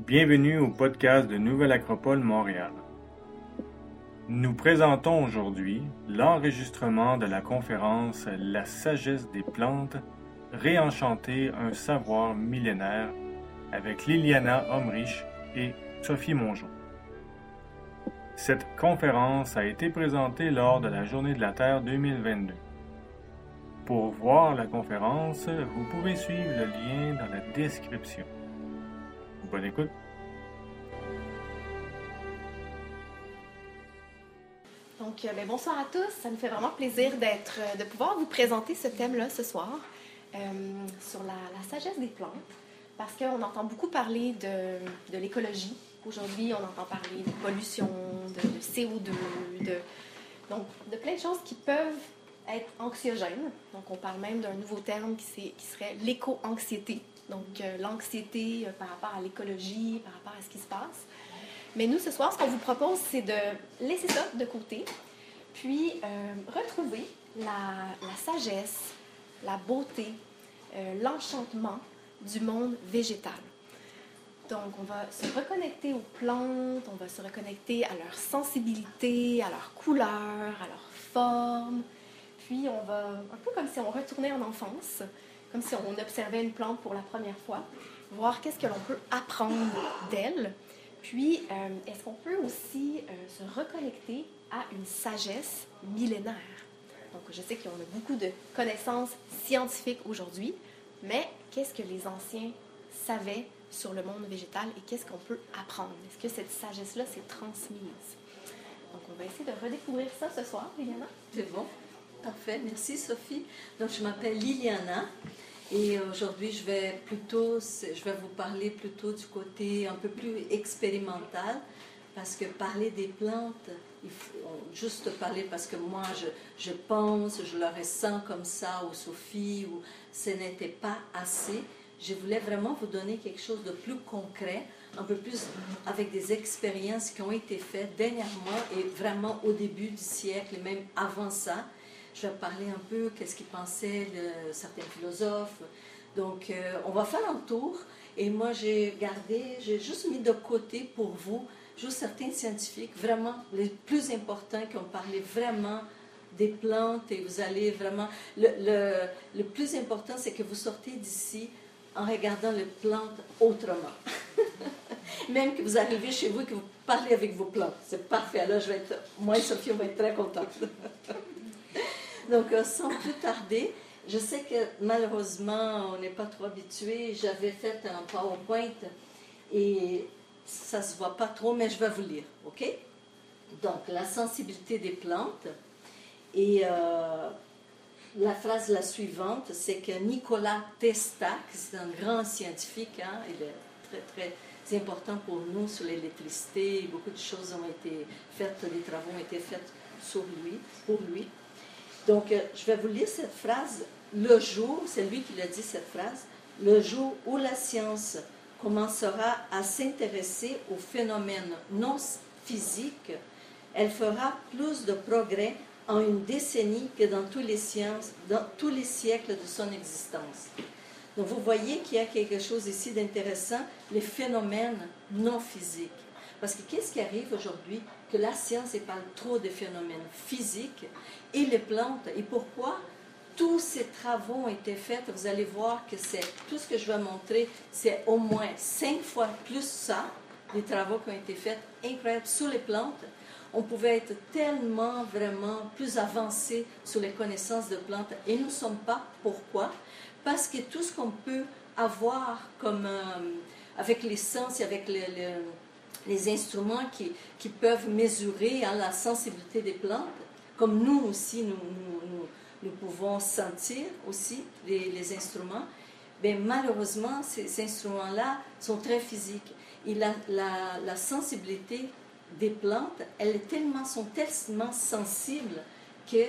Bienvenue au podcast de Nouvelle Acropole Montréal. Nous présentons aujourd'hui l'enregistrement de la conférence La sagesse des plantes, réenchanter un savoir millénaire avec Liliana Homrich et Sophie Mongeau. Cette conférence a été présentée lors de la Journée de la Terre 2022. Pour voir la conférence, vous pouvez suivre le lien dans la description. Bonne écoute. Donc, euh, ben, bonsoir à tous. Ça me fait vraiment plaisir euh, de pouvoir vous présenter ce thème-là ce soir euh, sur la, sagesse des plantes, parce qu'on entend beaucoup parler de, l'écologie. Aujourd'hui, on entend parler de pollution, de, de CO2, de, donc plein de choses qui peuvent être anxiogènes. Donc, on parle même d'un nouveau terme qui serait l'éco-anxiété. Donc, euh, l'anxiété euh, par rapport à l'écologie, par rapport à ce qui se passe. Mais nous, ce soir, ce qu'on vous propose, c'est de laisser ça de côté, puis euh, retrouver la, la sagesse, la beauté, l'enchantement du monde végétal. Donc, on va se reconnecter aux plantes, on va se reconnecter à leur sensibilité, à leur couleur, à leur forme. Puis, on va, un peu comme si on retournait en enfance, comme si on observait une plante pour la première fois, voir qu'est-ce que l'on peut apprendre d'elle. Puis, euh, est-ce qu'on peut aussi euh, se reconnecter à une sagesse millénaire? Donc, je sais qu'on a beaucoup de connaissances scientifiques aujourd'hui, mais qu'est-ce que les anciens savaient sur le monde végétal et qu'est-ce qu'on peut apprendre? Est-ce que cette sagesse-là s'est transmise? Donc, on va essayer de redécouvrir ça ce soir, Liliana. C'est bon. Parfait. Merci, Sophie. Donc, je m'appelle Liliana et aujourd'hui, je vais plutôt, je vais vous parler plutôt du côté un peu plus expérimental parce que parler des plantes, juste parler parce que moi, je, je pense, je le ressens comme ça, ou Sophie, ou ce n'était pas assez. Je voulais vraiment vous donner quelque chose de plus concret, un peu plus avec des expériences qui ont été faites dernièrement et vraiment au début du siècle, et même avant ça. Je vais parler un peu qu'est-ce qu'ils pensaient le- certains philosophes. Donc, euh, on va faire un tour. Et moi, j'ai gardé, j'ai juste mis de côté pour vous, juste certains scientifiques, vraiment les plus importants qui ont parlé vraiment des plantes. Et vous allez vraiment. Le plus important, c'est que vous sortez d'ici en regardant les plantes autrement. Même que vous arrivez chez vous et que vous parlez avec vos plantes. C'est parfait. Alors, je vais être, moi et Sophie, on va être très contentes. Donc, euh, sans plus tarder, je sais que malheureusement, on n'est pas trop habitué. J'avais fait un PowerPoint et ça se voit pas trop, mais je vais vous lire, OK? Donc, la sensibilité des plantes. Et euh, la phrase la suivante, c'est que Nicolas Testac, c'est un grand scientifique, hein, il est très, très important pour nous sur l'électricité. Beaucoup de choses ont été faites, des travaux ont été faits sur lui, pour lui. Donc, euh, je vais vous lire cette phrase. Le jour, c'est lui qui l'a dit cette phrase, le jour où la science commencera à s'intéresser aux phénomènes non physiques, elle fera plus de progrès en une décennie que dans tous les sciences, dans tous les siècles de son existence. Donc, vous voyez qu'il y a quelque chose ici d'intéressant, les phénomènes non physiques. Parce que qu'est-ce qui arrive aujourd'hui La science parle trop des phénomènes physiques et les plantes. Et pourquoi tous ces travaux ont été faits? Vous allez voir que c'est tout ce que je vais montrer, c'est au moins cinq fois plus ça, les travaux qui ont été faits, incroyables, sur les plantes. On pouvait être tellement, vraiment plus avancé sur les connaissances de plantes et nous ne sommes pas. Pourquoi? Parce que tout ce qu'on peut avoir comme euh, avec les sens et avec le- le- les instruments qui, qui peuvent mesurer hein, la sensibilité des plantes, comme nous aussi, nous, nous, pouvons sentir aussi les, instruments, mais malheureusement, ces instruments-là sont très physiques. Et la, la, la sensibilité des plantes, elles tellement, sont tellement sensibles que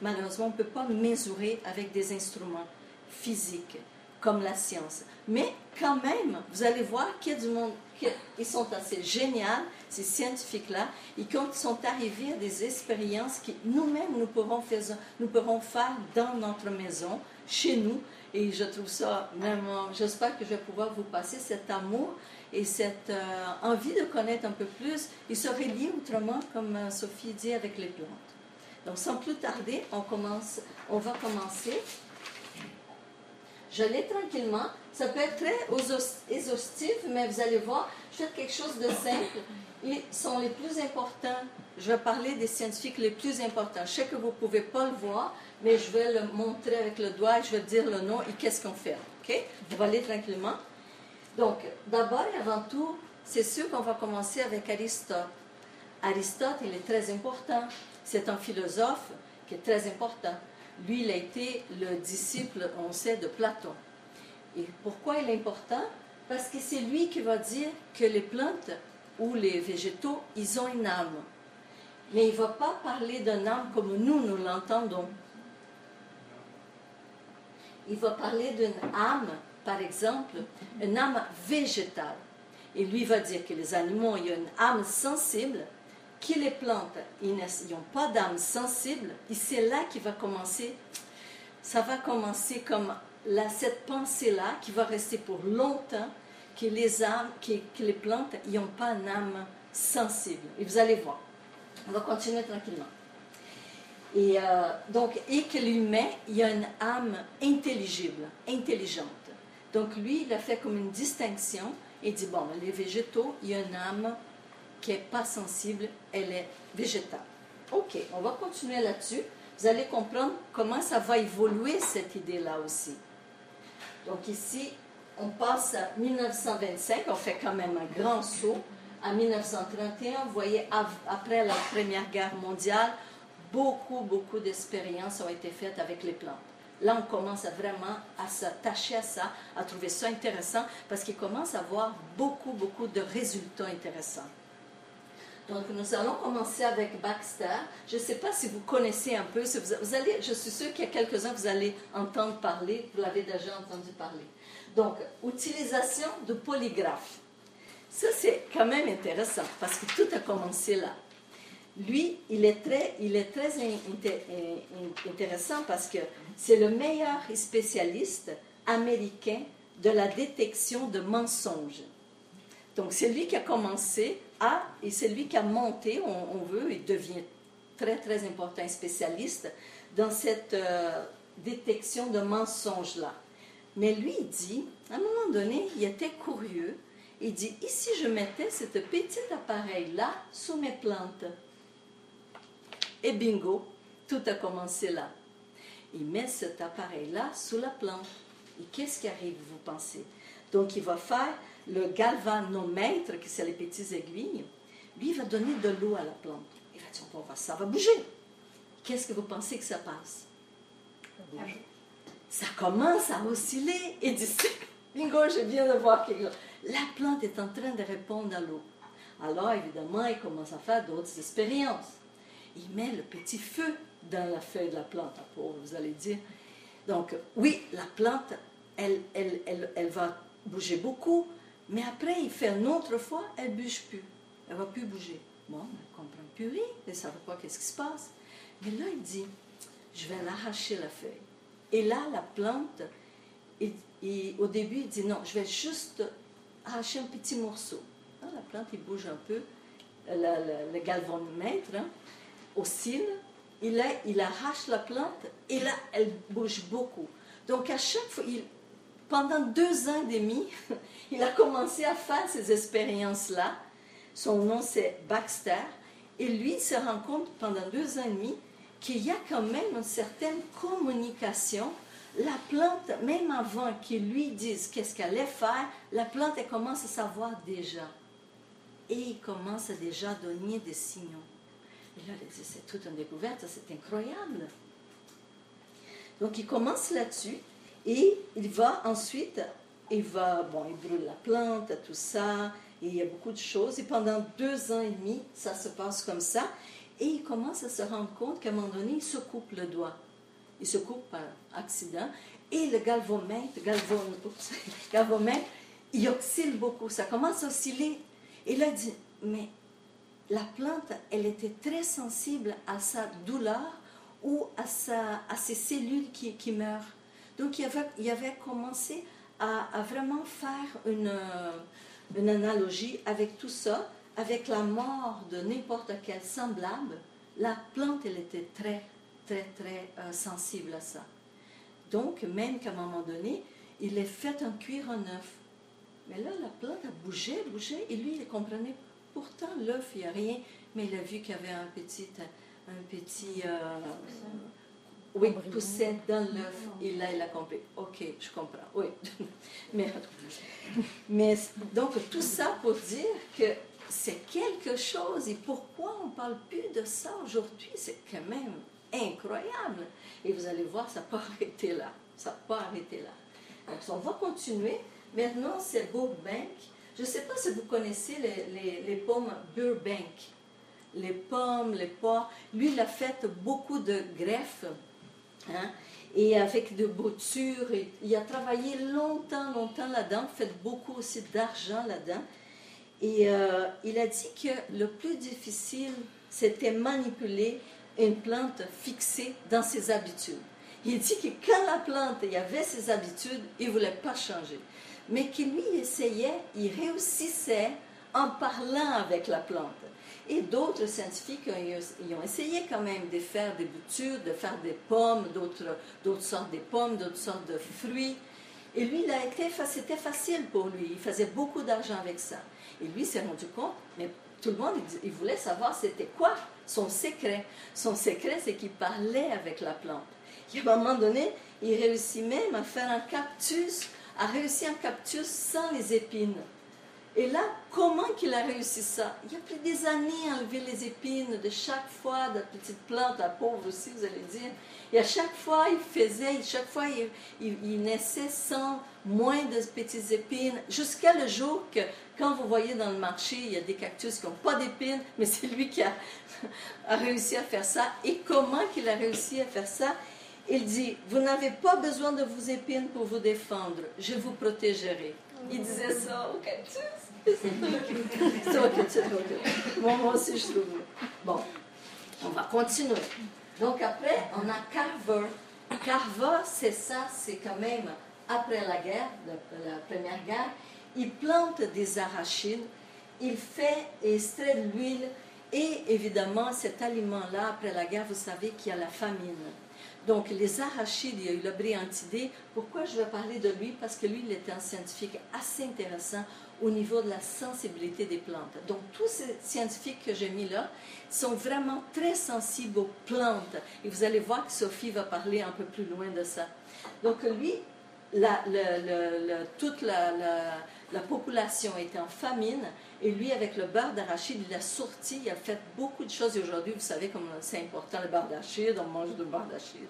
malheureusement, on ne peut pas mesurer avec des instruments physiques comme la science. Mais quand même, vous allez voir qu'il y a du monde, qu'ils sont assez géniaux, ces scientifiques-là, et quand ils sont arrivés à des expériences que nous-mêmes, nous pourrons faire, dans notre maison, chez nous, Et je trouve ça vraiment, j'espère que je vais pouvoir vous passer cet amour et cette euh, envie de connaître un peu plus. Il se relie autrement, comme euh, Sophie dit, avec les plantes. Donc, sans plus tarder, on, commence, on va commencer. Je l'ai tranquillement. Ça peut être très exhaustif, mais vous allez voir, je fais quelque chose de simple. Ils sont les plus importants. Je vais parler des scientifiques les plus importants. Je sais que vous ne pouvez pas le voir, mais je vais le montrer avec le doigt et je vais dire le nom et qu'est-ce qu'on fait. OK? On va tranquillement. Donc, d'abord et avant tout, c'est sûr qu'on va commencer avec Aristote. Aristote, il est très important. C'est un philosophe qui est très important. Lui, il a été le disciple, on sait, de Platon. Et pourquoi il est important? Parce que c'est lui qui va dire que les plantes ou les végétaux, ils ont une âme. Mais il ne va pas parler d'une âme comme nous, nous l'entendons. Il va parler d'une âme, par exemple, une âme végétale. Et lui va dire que les animaux, ont une âme sensible, que les plantes, n'ont pas d'âme sensible. Et c'est là qu'il va commencer, ça va commencer comme cette pensée-là qui va rester pour longtemps, que les que, les plantes n'ont pas une âme sensible. Et vous allez voir. On va continuer tranquillement. Et euh, donc, et que l'humain, il a une âme intelligible, intelligente. Donc, lui, il a fait comme une distinction et dit bon, les végétaux, il y a une âme qui n'est pas sensible, elle est végétale. Ok, on va continuer là-dessus. Vous allez comprendre comment ça va évoluer cette idée-là aussi. Donc ici, on passe à 1925, on fait quand même un grand saut. À 1931, vous voyez, après la Première Guerre mondiale, beaucoup, beaucoup d'expériences ont été faites avec les plantes. Là, on commence vraiment à s'attacher à ça, à trouver ça intéressant, parce qu'il commence à avoir beaucoup, beaucoup de résultats intéressants. Donc, nous allons commencer avec Baxter. Je ne sais pas si vous connaissez un peu, vous, allez, je suis sûre qu'il y a quelques-uns, vous allez entendre parler, vous l'avez déjà entendu parler. Donc, utilisation de polygraphe. Ça, c'est quand même intéressant parce que tout a commencé là. Lui, il est très, il est très intéressant parce que c'est le meilleur spécialiste américain de la détection de mensonges. Donc, c'est lui qui a commencé et c'est lui qui a monté, on, veut, il devient très, très important spécialiste dans cette euh, détection de mensonges-là. Mais lui, il dit, à un moment donné, il était curieux. Il dit, ici je mettais ce petit appareil-là sous mes plantes. Et bingo, tout a commencé là. Il met cet appareil-là sous la plante. Et qu'est-ce qui arrive, vous pensez? Donc, il va faire le galvanomètre, qui c'est les petites aiguilles. Lui, il va donner de l'eau à la plante. Il va dire, on va, ça va bouger. Qu'est-ce que vous pensez que ça passe? Ça commence à osciller et dit Bingo, je viens de voir quelque chose. La plante est en train de répondre à l'eau. Alors, évidemment, il commence à faire d'autres expériences. Il met le petit feu dans la feuille de la plante, vous allez dire. Donc, oui, la plante, elle, elle, elle, elle va bouger beaucoup, mais après, il fait une autre fois, elle ne bouge plus. Elle ne va plus bouger. Bon, elle ne comprend plus rien, elle ne sait pas qu'est-ce qui se passe. Mais là, il dit, je vais l'arracher la feuille. Et là, la plante, au début, il dit non, je vais juste arracher un petit morceau. Ah, la plante, il bouge un peu, le, galvanomètre hein, oscille, il arrache la plante, et là, elle bouge beaucoup. Donc, à chaque fois, pendant deux ans et demi, il a commencé à faire ces expériences-là. Son nom, c'est Baxter. Et lui, se rend compte pendant deux ans et demi qu'il y a quand même une certaine communication. La plante, même avant qu'il lui dise qu'est-ce qu'elle allait faire, la plante, elle commence à savoir déjà. Et il commence à déjà donner des signaux. Et là, c'est toute une découverte, c'est incroyable. Donc, il commence là-dessus et il va ensuite, il va, bon, il brûle la plante, tout ça, il y a beaucoup de choses. Et pendant deux ans et demi, ça se passe comme ça. Et il commence à se rendre compte qu'à un moment donné, il se coupe le doigt. Il se coupe par accident. Et le galvomètre, galvomètre, il oscille beaucoup. Ça commence à osciller. Et là, il dit, mais la plante, elle était très sensible à sa douleur ou à, sa, à ses cellules qui, qui meurent. Donc il avait, il avait commencé à, vraiment faire une, une analogie avec tout ça, avec la mort de n'importe quel semblable. La plante, elle était très, très, très euh, sensible à ça. Donc, même qu'à un moment donné, il est fait un cuir en œuf. Mais là, la plante a bougé, bougé, et lui, il comprenait pourtant l'œuf, il n'y a rien, mais il a vu qu'il y avait un petit, un petit euh, oui, poussait dans l'œuf, et là, il a compris. Ok, je comprends, oui. mais, mais donc, tout ça pour dire que c'est quelque chose, et pourquoi on ne parle plus de ça aujourd'hui, c'est quand même incroyable. Et vous allez voir, ça n'a pas arrêté là. Ça n'a pas arrêté là. Donc, on va continuer. Maintenant, c'est Burbank. Je ne sais pas si vous connaissez les, les, pommes Burbank. Les pommes, les pois. Lui, il a fait beaucoup de greffes. Hein, et avec de boutures. il a travaillé longtemps, longtemps là-dedans, fait beaucoup aussi d'argent là-dedans. Et euh, il a dit que le plus difficile, c'était manipuler une plante fixée dans ses habitudes. Il dit que quand la plante il avait ses habitudes, il ne voulait pas changer. Mais qu'il lui essayait, il réussissait en parlant avec la plante. Et d'autres scientifiques ont, ont, essayé quand même de faire des boutures, de faire des pommes, d'autres sortes de pommes, d'autres sortes de fruits. Et lui, c'était facile pour lui. Il faisait beaucoup d'argent avec ça. Et lui s'est rendu compte, mais tout le monde, il voulait savoir c'était quoi son secret. Son secret, c'est qu'il parlait avec la plante. Et à un moment donné, il réussit même à faire un cactus, à réussir un cactus sans les épines. Et là, comment qu'il a réussi ça? Il a pris des années à enlever les épines de chaque fois de la petite plante, la pauvre aussi, vous allez dire. Et à chaque fois, il faisait, chaque fois, il, naissait sans moins de petites épines, jusqu'à le jour que, quand vous voyez dans le marché, il y a des cactus qui n'ont pas d'épines, mais c'est lui qui a, a réussi à faire ça. Et comment qu'il a réussi à faire ça? Il dit, vous n'avez pas besoin de vos épines pour vous défendre, je vous protégerai. Il disait ça au cactus. C'est au cactus. moi aussi, je trouve. Bon, on va continuer. Donc après, on a Carver. Carver, c'est ça, c'est quand même après la guerre, la, première guerre, il plante des arachides, il fait extrait de l'huile et évidemment cet aliment-là, après la guerre, vous savez qu'il y a la famine. Donc, les arachides, il y a eu la brillante idée. Pourquoi je vais parler de lui? Parce que lui, il était un scientifique assez intéressant au niveau de la sensibilité des plantes. Donc, tous ces scientifiques que j'ai mis là sont vraiment très sensibles aux plantes. Et vous allez voir que Sophie va parler un peu plus loin de ça. Donc, lui, la, toute la, la, population était en famine. Et lui, avec le beurre d'arachide, il a sorti, il a fait beaucoup de choses. Et aujourd'hui, vous savez comme c'est important le beurre d'arachide, on mange du beurre d'arachide.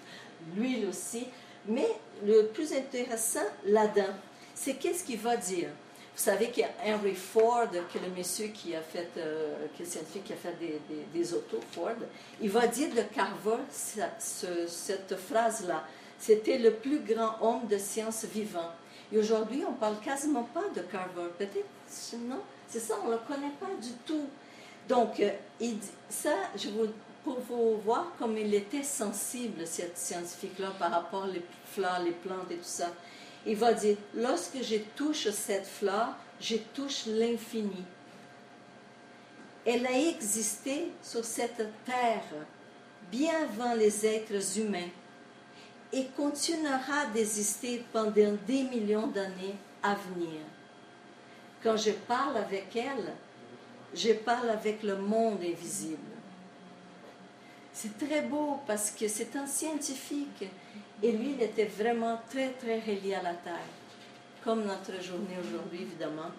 L'huile aussi. Mais le plus intéressant là-dedans, c'est qu'est-ce qu'il va dire? Vous savez qu'il y a Henry Ford, qui est le monsieur qui a fait, euh, qui scientifique qui a fait des, des, autos, Ford. Il va dire de Carver cette phrase-là. C'était le plus grand homme de science vivant. Et aujourd'hui, on parle quasiment pas de Carver. Peut-être, non, c'est ça, on ne le connaît pas du tout. Donc, euh, ça, je vous, pour vous voir comme il était sensible, cette scientifique-là, par rapport aux fleurs, les plantes et tout ça. Il va dire, lorsque je touche cette fleur, je touche l'infini. Elle a existé sur cette terre bien avant les êtres humains et continuera d'exister pendant des millions d'années à venir. Quand je parle avec elle, je parle avec le monde invisible. C'est très beau parce que c'est un scientifique et lui, il était vraiment très, très relié à la Terre, comme notre journée aujourd'hui, évidemment.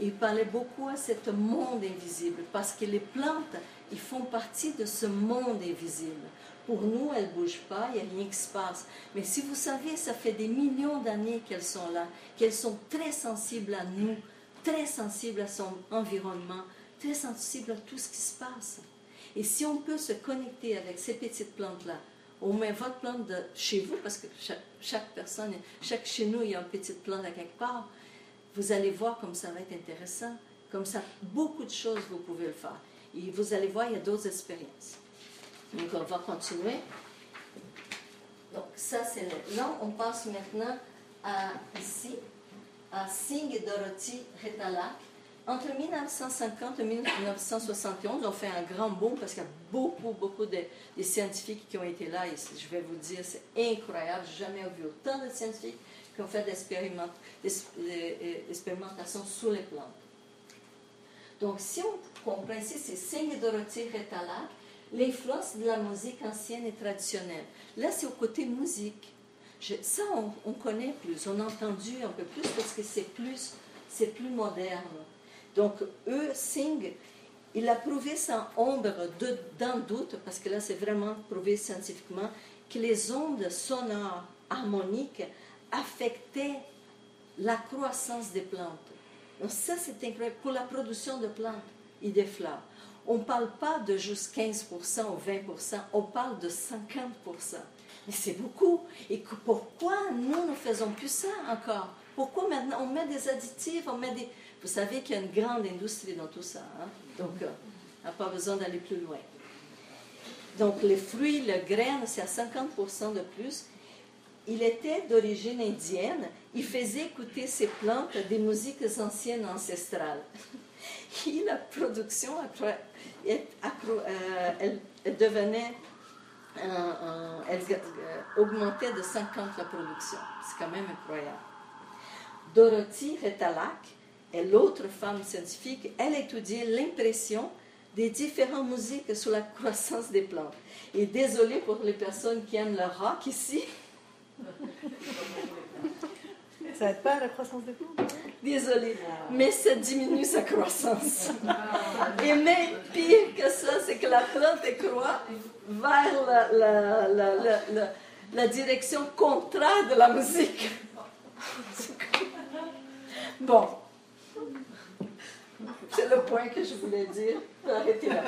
Il parlait beaucoup à ce monde invisible parce que les plantes, ils font partie de ce monde invisible. Pour nous, elles ne bougent pas, il n'y a rien qui se passe. Mais si vous savez, ça fait des millions d'années qu'elles sont là, qu'elles sont très sensibles à nous, très sensibles à son environnement, très sensibles à tout ce qui se passe. Et si on peut se connecter avec ces petites plantes-là, au moins votre plante de chez vous, parce que chaque, personne, chaque chez nous, il y a une petite plante à quelque part, vous allez voir comme ça va être intéressant. Comme ça, beaucoup de choses, vous pouvez le faire. Et vous allez voir, il y a d'autres expériences. Donc, on va continuer. Donc ça c'est le... Là on passe maintenant à ici, à Singh Dorothy Retalak. Entre 1950 et 1971, on fait un grand boom parce qu'il y a beaucoup, beaucoup de, scientifiques qui ont été là. Et je vais vous dire, c'est incroyable. Je n'ai jamais vu autant de scientifiques qui ont fait des expérimentations sur les plantes. Donc, si on comprend ici, c'est Singh Dorothy Retalak, l'influence de la musique ancienne et traditionnelle. Là, c'est au côté musique. Ça, on, connaît plus, on a entendu un peu plus parce que c'est plus, c'est plus moderne. Donc, eux, Singh, il a prouvé sans ombre d'un doute, parce que là, c'est vraiment prouvé scientifiquement, que les ondes sonores harmoniques affectaient la croissance des plantes. Donc, ça, c'est incroyable pour la production de plantes et des fleurs. On ne parle pas de juste 15% ou 20%, on parle de 50%. Mais c'est beaucoup. Et pourquoi nous ne faisons plus ça encore? Pourquoi maintenant on met des additifs, on met des... Vous savez qu'il y a une grande industrie dans tout ça. Hein? Donc, euh, on n'a pas besoin d'aller plus loin. Donc, les fruits, les graines, c'est à 50% de plus. Il était d'origine indienne. Il faisait écouter ses plantes des musiques anciennes ancestrales. Et la production, euh, elle, devenait, euh, augmentait de 50 la production. C'est quand même incroyable. Dorothy Retalak est l'autre femme scientifique. Elle étudiait l'impression des différentes musiques sur la croissance des plantes. Et désolé pour les personnes qui aiment le rock ici. Ça n'aide pas la croissance des plantes? Désolé, mais ça diminue sa croissance. Et même pire que ça, c'est que la plante croît vers la, la, la, la, direction contraire de la musique. Bon, c'est le point que je voulais dire. Arrêtez là.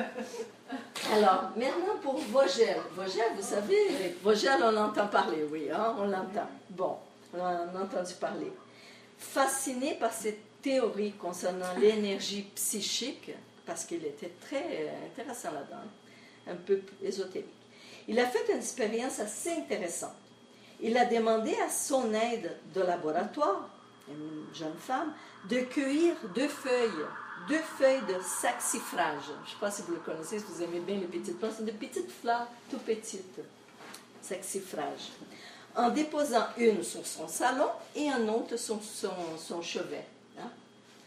Alors, maintenant pour Vogel. Vogel, vous savez, Vogel, on entend parler, oui, hein, on l'entend. Bon, on a entendu parler fasciné par cette théorie concernant l'énergie psychique, parce qu'il était très euh, intéressant là-dedans, un peu ésotérique. Il a fait une expérience assez intéressante. Il a demandé à son aide de laboratoire, une jeune femme, de cueillir deux feuilles, deux feuilles de saxifrage. Je ne sais pas si vous le connaissez, si vous aimez bien les petites plantes, c'est des petites fleurs tout petites, saxifrage en déposant une sur son salon et un autre sur son, chevet, hein,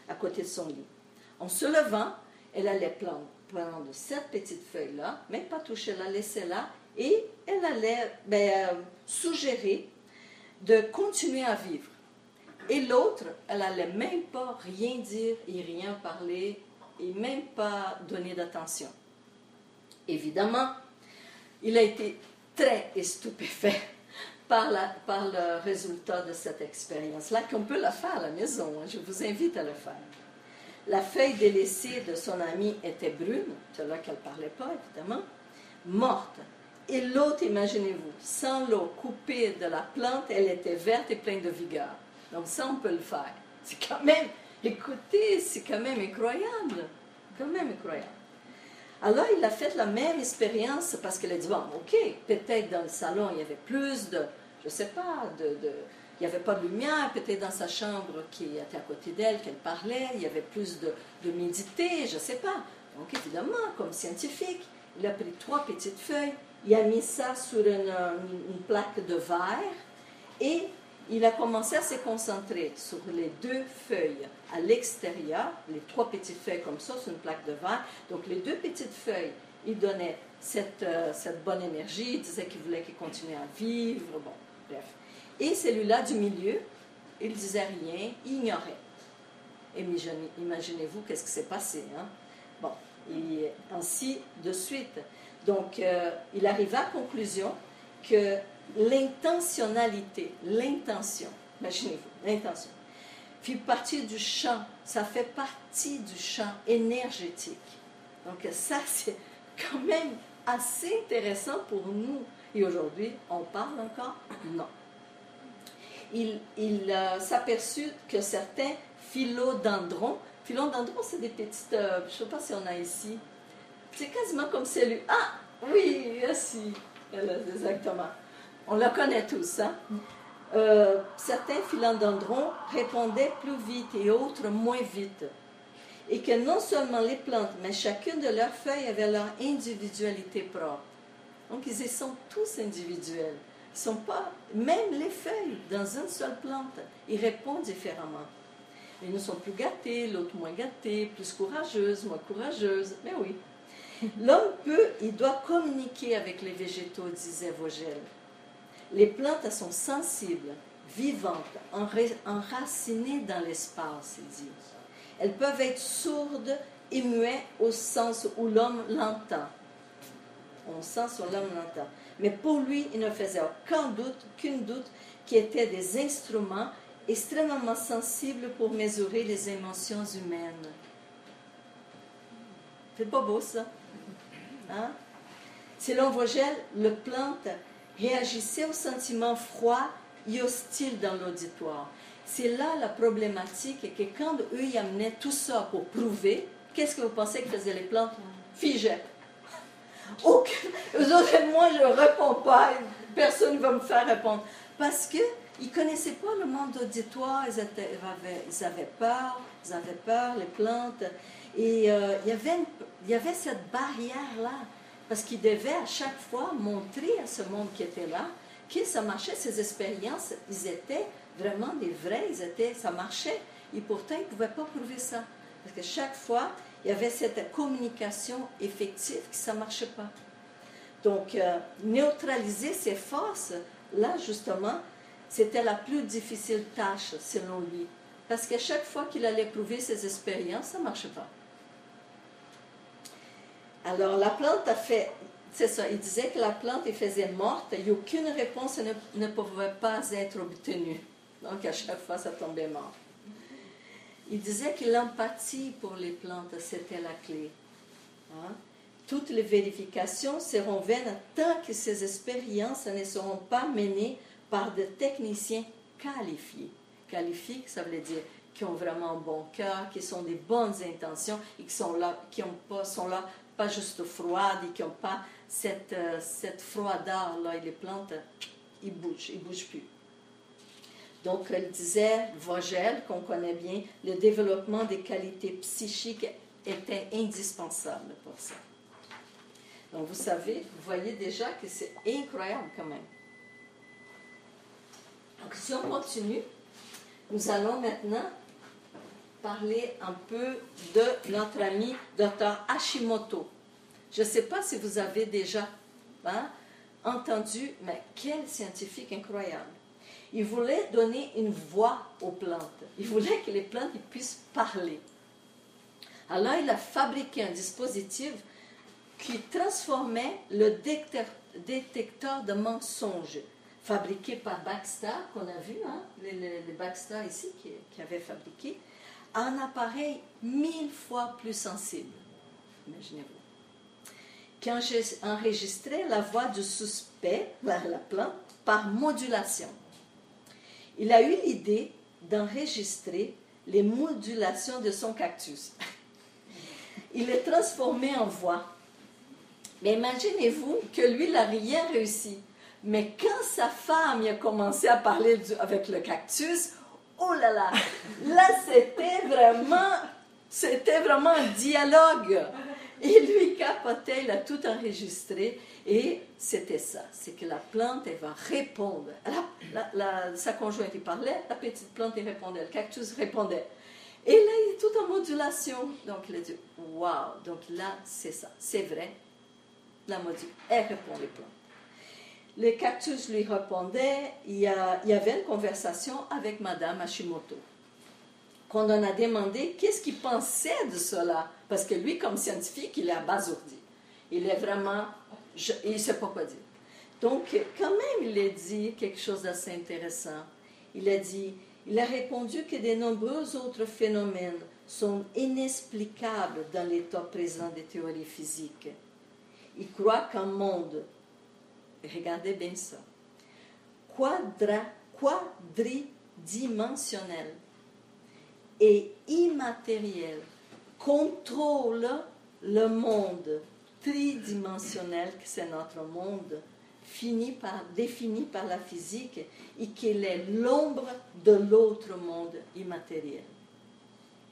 à côté de son lit. En se levant, elle allait prendre, cette petite feuille-là, même pas toucher, la laisser là, et elle allait ben, suggérer de continuer à vivre. Et l'autre, elle allait même pas rien dire et rien parler et même pas donner d'attention. Évidemment, il a été très stupéfait par, le résultat de cette expérience-là, qu'on peut la faire à la maison. Hein. Je vous invite à le faire. La feuille délaissée de son amie était brune, c'est là qu'elle ne parlait pas, évidemment, morte. Et l'autre, imaginez-vous, sans l'eau coupée de la plante, elle était verte et pleine de vigueur. Donc ça, on peut le faire. C'est quand même, écoutez, c'est quand même incroyable. Quand même incroyable. Alors, il a fait la même expérience parce qu'il a dit, bon, ok, peut-être dans le salon, il y avait plus de, je ne sais pas, de, il n'y avait pas de lumière, peut-être dans sa chambre qui était à côté d'elle, qu'elle parlait, il y avait plus de, d'humidité, je ne sais pas. Donc, évidemment, comme scientifique, il a pris trois petites feuilles, il a mis ça sur une plaque de verre et il a commencé à se concentrer sur les deux feuilles à l'extérieur, les trois petites feuilles comme ça sur une plaque de verre. Donc les deux petites feuilles, il donnait cette, euh, cette bonne énergie, il disait qu'il voulait qu'il continue à vivre, bon, bref. Et celui-là du milieu, il disait rien, il ignorait. Imaginez-vous qu'est-ce qui s'est passé. Hein? Bon, et ainsi de suite. Donc, euh, il arriva à la conclusion que l'intentionnalité, l'intention, imaginez-vous, l'intention, fait partie du champ, ça fait partie du champ énergétique. Donc ça, c'est quand même assez intéressant pour nous. Et aujourd'hui, on parle encore? Non. Il, il euh, s'aperçut que certains philodendrons, philodendrons, c'est des petites, euh, je ne sais pas si on a ici, c'est quasiment comme celui. Ah, oui, merci, exactement On le connaît tous, hein? Euh, certains philodendrons répondaient plus vite et autres moins vite. Et que non seulement les plantes, mais chacune de leurs feuilles avait leur individualité propre. Donc, ils sont tous individuels. Ils sont pas, même les feuilles, dans une seule plante, ils répondent différemment. Ils ne sont plus gâtés, l'autre moins gâté, plus courageuse, moins courageuse. Mais oui. L'homme peut, il doit communiquer avec les végétaux, disait Vogel. Les plantes, sont sensibles, vivantes, enracinées dans l'espace, il dit. Elles peuvent être sourdes et muettes au sens où l'homme l'entend. On sent sur l'homme l'entend. Mais pour lui, il ne faisait aucun doute, qu'une doute, qui étaient des instruments extrêmement sensibles pour mesurer les émotions humaines. C'est pas beau ça? Hein? Selon Vogel, le plante réagissait aux sentiments froids et hostiles dans l'auditoire. C'est là la problématique, que quand eux y amenaient tout ça pour prouver, qu'est-ce que vous pensez que faisaient les plantes? Figeaient. Aucun... moi, je ne réponds pas, personne ne va me faire répondre. Parce qu'ils ne connaissaient pas le monde auditoire, ils, ils, avaient, peur, ils avaient peur, les plantes. Et euh, il y avait cette barrière-là parce qu'il devait à chaque fois montrer à ce monde qui était là que ça marchait, ces expériences, ils étaient vraiment des vrais, ils étaient, ça marchait. Et pourtant, ils ne pouvaient pas prouver ça. Parce que chaque fois, il y avait cette communication effective que ça ne marchait pas. Donc, euh, neutraliser ces forces, là, justement, c'était la plus difficile tâche, selon lui. Parce qu'à chaque fois qu'il allait prouver ses expériences, ça ne marchait pas. Alors, la plante a fait, c'est ça, il disait que la plante il faisait morte et aucune réponse ne, ne, pouvait pas être obtenue. Donc, à chaque fois, ça tombait mort. Il disait que l'empathie pour les plantes, c'était la clé. Hein? Toutes les vérifications seront vaines tant que ces expériences ne seront pas menées par des techniciens qualifiés. Qualifiés, ça veut dire qui ont vraiment un bon cœur, qui sont des bonnes intentions et qui sont là, qui ont pas, sont là pas juste froides et qui n'ont pas cette, euh, cette froideur-là. Et les plantes, ils bougent, ils ne bougent plus. Donc, elle disait, Vogel, qu'on connaît bien, le développement des qualités psychiques était indispensable pour ça. Donc, vous savez, vous voyez déjà que c'est incroyable quand même. Donc, si on continue, nous allons maintenant parler un peu de notre ami Dr. Hashimoto. Je ne sais pas si vous avez déjà hein, entendu, mais quel scientifique incroyable. Il voulait donner une voix aux plantes. Il voulait que les plantes puissent parler. Alors il a fabriqué un dispositif qui transformait le détecteur de mensonges, fabriqué par Baxter, qu'on a vu, hein, les, Baxter ici qui, qui avait fabriqué, un appareil mille fois plus sensible, imaginez-vous, qui enregistrait la voix du suspect, la, la plante, par modulation. Il a eu l'idée d'enregistrer les modulations de son cactus. Il les transformé en voix. Mais imaginez-vous que lui, il n'a rien réussi. Mais quand sa femme a commencé à parler avec le cactus, oh là là, là c'était vraiment, c'était vraiment un dialogue. Et lui capotait, il a tout enregistré. Et c'était ça, c'est que la plante, elle va répondre. sa conjointe, il parlait, la petite plante, il répondait, le cactus répondait. Et là, il est tout en modulation. Donc, il a dit, waouh, donc là, c'est ça, c'est vrai. La module, elle répond les plantes. Le cactus lui répondait, il y, il y avait une conversation avec Madame Hashimoto. Quand on a demandé qu'est-ce qu'il pensait de cela, parce que lui, comme scientifique, il est abasourdi. Il est vraiment, il ne sait pas quoi dire. Donc, quand même, il a dit quelque chose d'assez intéressant. Il a dit, il a répondu que de nombreux autres phénomènes sont inexplicables dans l'état présent des théories physiques. Il croit qu'un monde regardez bien ça, quadra, quadridimensionnel et immatériel contrôle le monde tridimensionnel que c'est notre monde fini par, défini par la physique et qu'il est l'ombre de l'autre monde immatériel.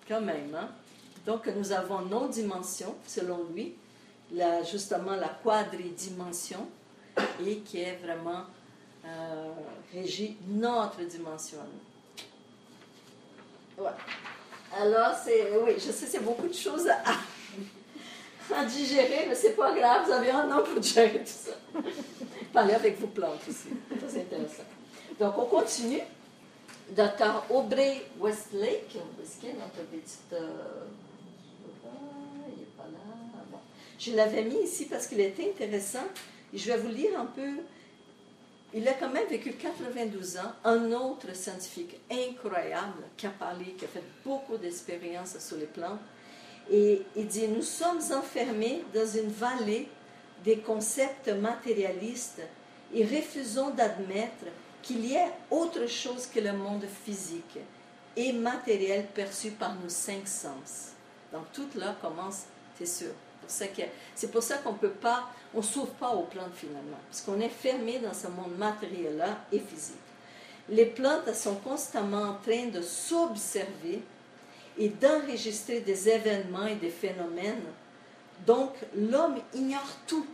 Quand même, hein? Donc nous avons nos dimensions, selon lui, justement la quadridimension, et qui est vraiment euh, régie notre dimension. Voilà. Alors, c'est, oui, je sais, c'est beaucoup de choses à, digérer, mais c'est pas grave, vous avez un an pour digérer tout ça. Parlez avec vos plantes aussi, c'est intéressant. Donc, on continue. Docteur Aubrey Westlake, est notre petite. Euh. Je l'avais mis ici parce qu'il était intéressant. Je vais vous lire un peu. Il a quand même vécu 92 ans. Un autre scientifique incroyable qui a parlé, qui a fait beaucoup d'expériences sur les plantes. Et il dit Nous sommes enfermés dans une vallée des concepts matérialistes et refusons d'admettre qu'il y ait autre chose que le monde physique et matériel perçu par nos cinq sens. Donc tout là commence, c'est sûr. C'est pour ça qu'on ne peut pas, on s'ouvre pas aux plantes finalement, parce qu'on est fermé dans ce monde matériel-là et physique. Les plantes sont constamment en train de s'observer et d'enregistrer des événements et des phénomènes. Donc l'homme ignore tout,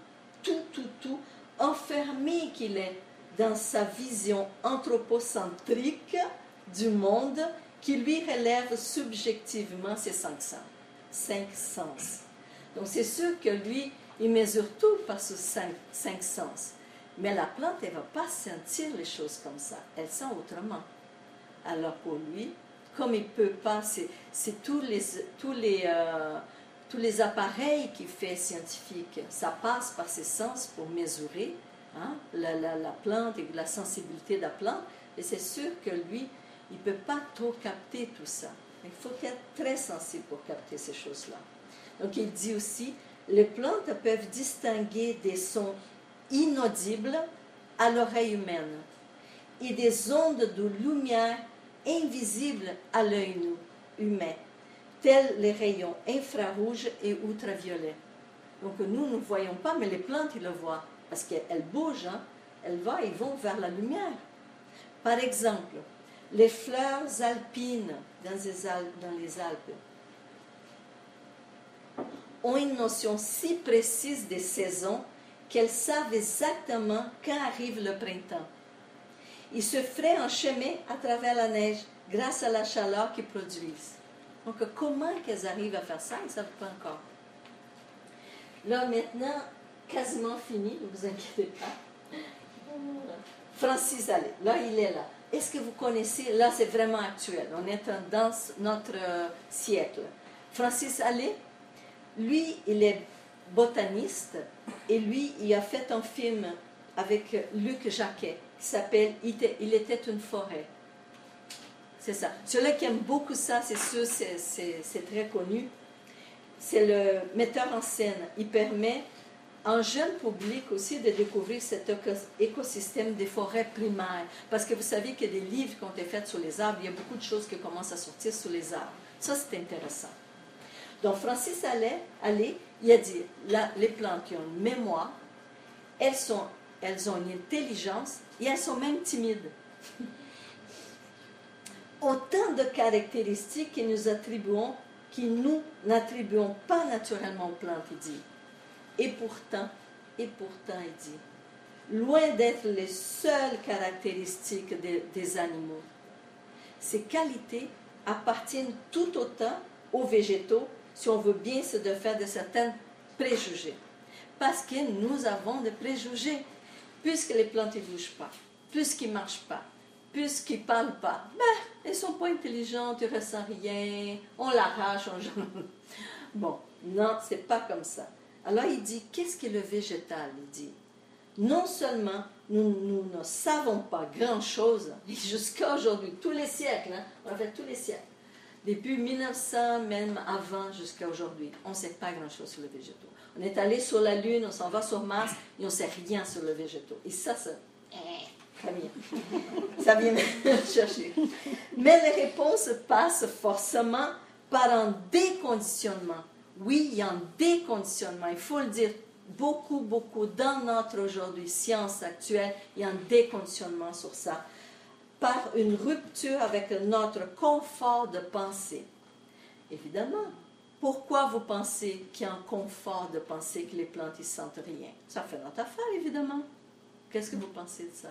tout, tout, tout, enfermé qu'il est dans sa vision anthropocentrique du monde qui lui relève subjectivement ses cinq sens. Cinq sens. Donc c'est sûr que lui, il mesure tout par ses cinq, sens. Mais la plante, elle ne va pas sentir les choses comme ça. Elle sent autrement. Alors pour lui, comme il ne peut pas, c'est tous les, tous, les, euh, tous les appareils qu'il fait scientifique, ça passe par ses sens pour mesurer hein, la, la, la, plante et la sensibilité de la plante. Et c'est sûr que lui, il ne peut pas trop capter tout ça. Il faut être très sensible pour capter ces choses-là. Donc il dit aussi, les plantes peuvent distinguer des sons inaudibles à l'oreille humaine et des ondes de lumière invisibles à l'œil humain, tels les rayons infrarouges et ultraviolets. Donc nous, ne voyons pas, mais les plantes, ils le voient, parce qu'elles bougent, hein. elles vont, ils vont vers la lumière. Par exemple, les fleurs alpines dans les, Alpes, ont une notion si précise des saisons qu'elles savent exactement quand arrive le printemps. Ils se feraient un chemin à travers la neige grâce à la chaleur qu'ils produisent. Donc, comment qu'elles arrivent à faire ça, ils ne savent pas encore. Là, maintenant, quasiment fini, ne vous inquiétez pas. Francis Allais, là, il est là. Est-ce que vous connaissez, là c'est vraiment actuel, on est dans notre siècle. Francis Allais, lui, il est botaniste et lui, il a fait un film avec Luc Jacquet qui s'appelle Il était une forêt. C'est ça. Celui qui aime beaucoup ça, c'est sûr, c'est très connu. C'est le metteur en scène. Il permet un jeune public aussi de découvrir cet écosystème des forêts primaires. Parce que vous savez a des livres qui ont été faits sur les arbres, il y a beaucoup de choses qui commencent à sortir sur les arbres. Ça, c'est intéressant. Donc, Francis Allais, il a dit, les plantes ont une mémoire, elles, ont une intelligence et elles sont même timides. Autant de caractéristiques que nous qui nous n'attribuons pas naturellement aux plantes, il dit. Et pourtant, et pourtant, il dit, loin d'être les seules caractéristiques des animaux, ces qualités appartiennent tout autant aux végétaux si on veut bien se défaire de certains préjugés. Parce que nous avons des préjugés. Puisque les plantes ne bougent pas, puisqu'ils ne marchent pas, puisqu'ils ne parlent pas, ben, elles ne sont pas intelligentes, ils ne ressentent rien, on l'arrache, on... Bon, non, c'est pas comme ça. Alors il dit, qu'est-ce que le végétal Il dit, non seulement nous, ne savons pas grand-chose, jusqu'à aujourd'hui, tous les siècles, hein, on fait tous les siècles, depuis 1900, même avant jusqu'à aujourd'hui, on ne sait pas grand-chose sur les végétaux. On est allé sur la Lune, on s'en va sur Mars et on ne sait rien sur les végétaux. Et ça, ça, ça vient. Ça vient chercher. Mais les réponses passent forcément par un déconditionnement oui, il y a un déconditionnement, il faut le dire beaucoup, beaucoup dans notre aujourd'hui science actuelle, il y a un déconditionnement sur ça, par une rupture avec notre confort de pensée. Évidemment, pourquoi vous pensez qu'il y a un confort de penser que les plantes ne sentent rien? Ça fait notre affaire, évidemment. Qu'est-ce que vous pensez de ça?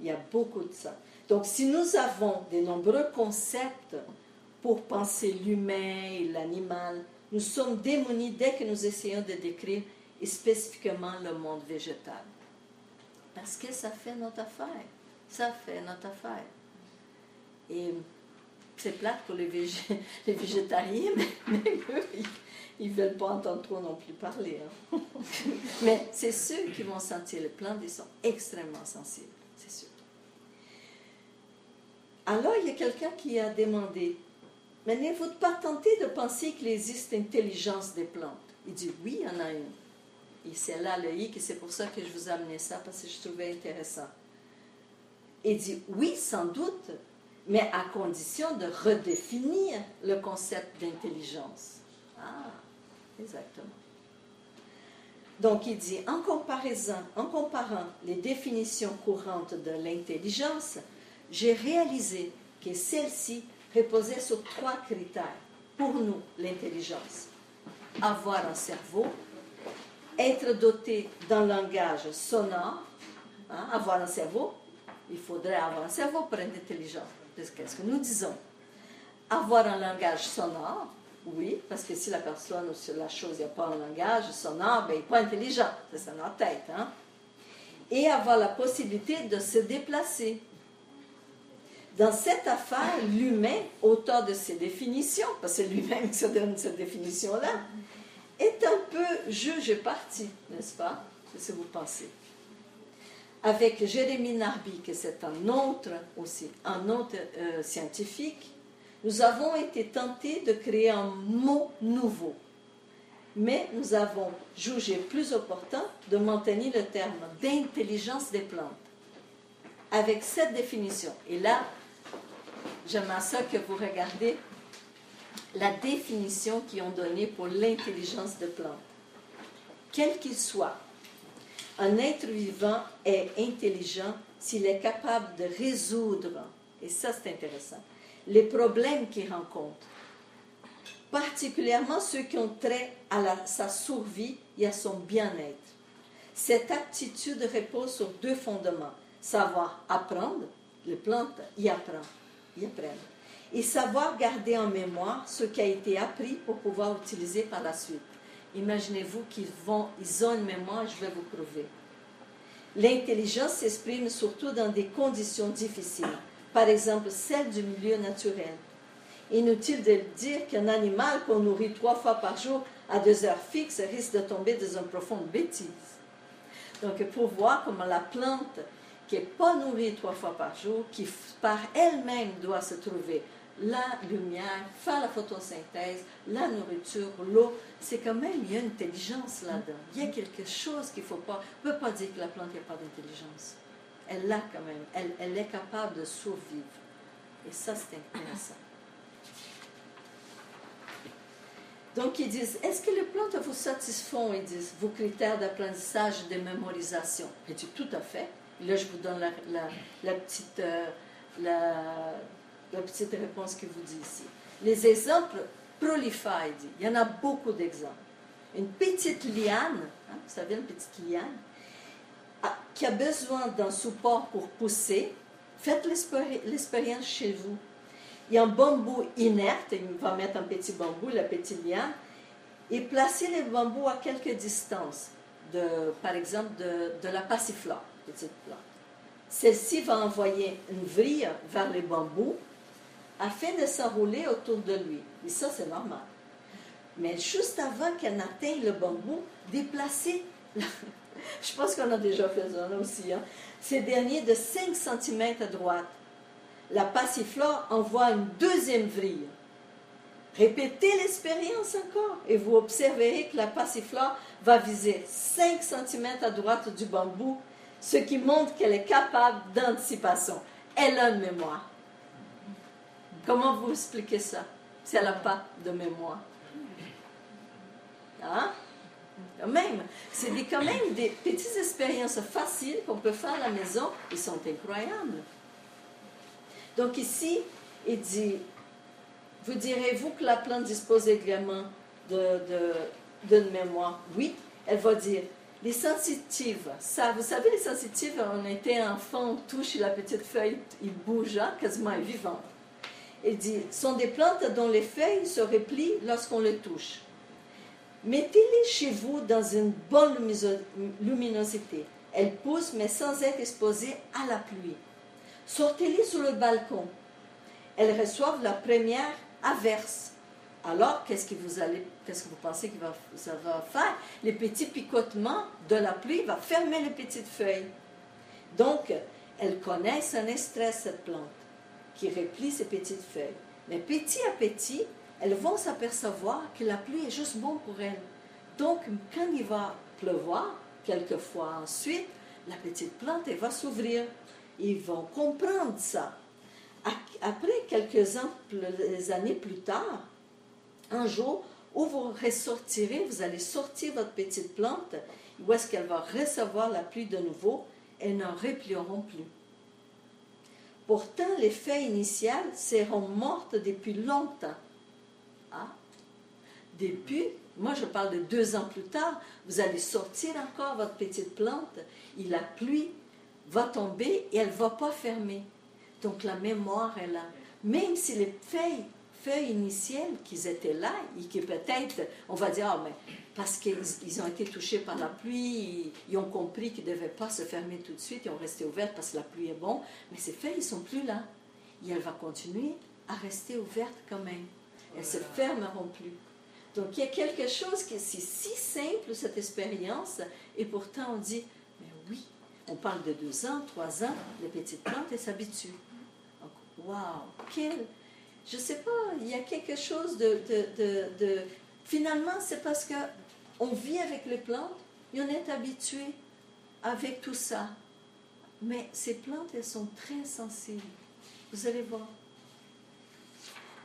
Il y a beaucoup de ça. Donc, si nous avons de nombreux concepts pour penser l'humain et l'animal, nous sommes démunis dès que nous essayons de décrire spécifiquement le monde végétal. Parce que ça fait notre affaire. Ça fait notre affaire. Et c'est plate pour les, végétariens, mais, eux, ils ne veulent pas entendre trop non plus parler. Hein. mais c'est ceux qui vont sentir les plantes, ils sont extrêmement sensibles, c'est sûr. Alors, il y a quelqu'un qui a demandé mais n'êtes-vous pas tenté de penser qu'il existe intelligence des plantes Il dit Oui, il y en a une. Et c'est là le hic, et c'est pour ça que je vous ai amené ça, parce que je trouvais intéressant. Il dit Oui, sans doute, mais à condition de redéfinir le concept d'intelligence. Ah, exactement. Donc il dit, en comparaison, en comparant les définitions courantes de l'intelligence, j'ai réalisé que celle-ci reposait sur trois critères. Pour nous, l'intelligence. Avoir un cerveau, être doté d'un langage sonore, hein, avoir un cerveau, il faudrait avoir un cerveau pour être intelligent. Qu'est-ce que nous disons Avoir un langage sonore, oui, parce que si la personne ou la chose n'a pas un langage sonore, ben, il n'est pas intelligent, c'est ça notre tête. Hein? Et avoir la possibilité de se déplacer. Dans cette affaire, l'humain, auteur de ces définitions, parce que c'est lui-même qui se donne cette définition-là, est un peu juge parti, n'est-ce pas C'est ce que vous pensez. Avec Jérémy Narby, qui c'est un autre aussi, un autre euh, scientifique, nous avons été tentés de créer un mot nouveau. Mais nous avons jugé plus opportun de maintenir le terme d'intelligence des plantes. Avec cette définition, et là, J'aimerais ça que vous regardez la définition qu'ils ont donnée pour l'intelligence de plantes. Quel qu'il soit, un être vivant est intelligent s'il est capable de résoudre, et ça c'est intéressant, les problèmes qu'il rencontre, particulièrement ceux qui ont trait à sa survie et à son bien-être. Cette aptitude repose sur deux fondements. Savoir apprendre, les plantes y apprennent et savoir garder en mémoire ce qui a été appris pour pouvoir utiliser par la suite. Imaginez-vous qu'ils vont, ils ont une mémoire, je vais vous prouver. L'intelligence s'exprime surtout dans des conditions difficiles, par exemple celles du milieu naturel. Inutile de dire qu'un animal qu'on nourrit trois fois par jour à deux heures fixes risque de tomber dans une profonde bêtise. Donc, pour voir comment la plante qui n'est pas nourrie trois fois par jour, qui par elle-même doit se trouver la lumière, faire la photosynthèse, la nourriture, l'eau, c'est quand même, il y a une intelligence là-dedans. Il y a quelque chose qu'il ne faut pas. On ne peut pas dire que la plante n'a pas d'intelligence. Elle l'a quand même. Elle, est capable de survivre. Et ça, c'est intéressant. Donc, ils disent, est-ce que les plantes vous satisfont, ils disent, vos critères d'apprentissage et de mémorisation? Et dit, tout à fait. Là, je vous donne la, petite, euh, la, petite réponse que vous dit ici. Les exemples prolifèrent, il y en a beaucoup d'exemples. Une petite liane, hein, vous savez, une petite liane, qui a besoin d'un support pour pousser, faites l'expérience chez vous. Il y a un bambou inerte, il va mettre un petit bambou, la petite liane, et placez les bambous à quelques distances, de, par exemple de, de la passiflore petite plante. Celle-ci va envoyer une vrille vers les bambous afin de s'enrouler autour de lui. Et ça, c'est normal. Mais juste avant qu'elle n'atteigne le bambou, déplacer, je pense qu'on a déjà fait ça aussi, hein, ces derniers de 5 cm à droite. La passiflore envoie une deuxième vrille. Répétez l'expérience encore et vous observerez que la passiflore va viser 5 cm à droite du bambou ce qui montre qu'elle est capable d'anticipation. Elle a une mémoire. Comment vous expliquez ça? Si elle n'a pas de mémoire Hein? Quand même, c'est quand même des petites expériences faciles qu'on peut faire à la maison. Ils sont incroyables. Donc ici, il dit, vous direz-vous que la plante dispose également d'une de, de, mémoire? Oui, elle va dire, les sensitives, ça, vous savez, les sensitives, on était enfant, on touche la petite feuille, il bouge, hein, quasiment vivant. Il dit, sont des plantes dont les feuilles se replient lorsqu'on les touche. Mettez-les chez vous dans une bonne luminosité. Elles poussent, mais sans être exposées à la pluie. Sortez-les sur le balcon. Elles reçoivent la première averse. Alors, qu'est-ce que vous allez, qu'est-ce que vous pensez que ça va faire? Les petits picotements de la pluie vont fermer les petites feuilles. Donc, elles connaissent un stress, cette plante, qui replie ses petites feuilles. Mais petit à petit, elles vont s'apercevoir que la pluie est juste bon pour elles. Donc, quand il va pleuvoir, quelquefois ensuite, la petite plante, elle va s'ouvrir. Ils vont comprendre ça. Après quelques années plus tard, un jour, où vous ressortirez, vous allez sortir votre petite plante, où est-ce qu'elle va recevoir la pluie de nouveau, elles n'en replieront plus. Pourtant, les feuilles initiales seront mortes depuis longtemps. Ah, depuis, moi je parle de deux ans plus tard, vous allez sortir encore votre petite plante, et la pluie va tomber et elle ne va pas fermer. Donc la mémoire est là. Même si les feuilles, feuilles initiales qu'ils étaient là, et que peut-être, on va dire, ah, mais parce qu'ils ont été touchés par la pluie, ils, ont compris qu'ils ne devaient pas se fermer tout de suite, ils ont resté ouvertes parce que la pluie est bon, mais ces feuilles, ils ne sont plus là. Et elle va continuer à rester ouverte quand même. Elles ne se fermeront plus. Donc il y a quelque chose qui est si, simple, cette expérience, et pourtant on dit, mais oui, on parle de deux ans, trois ans, les petites plantes, elles s'habituent. Waouh, quel... Je ne sais pas, il y a quelque chose de... de, Finalement, c'est parce que on vit avec les plantes et on est habitué avec tout ça. Mais ces plantes, elles sont très sensibles. Vous allez voir.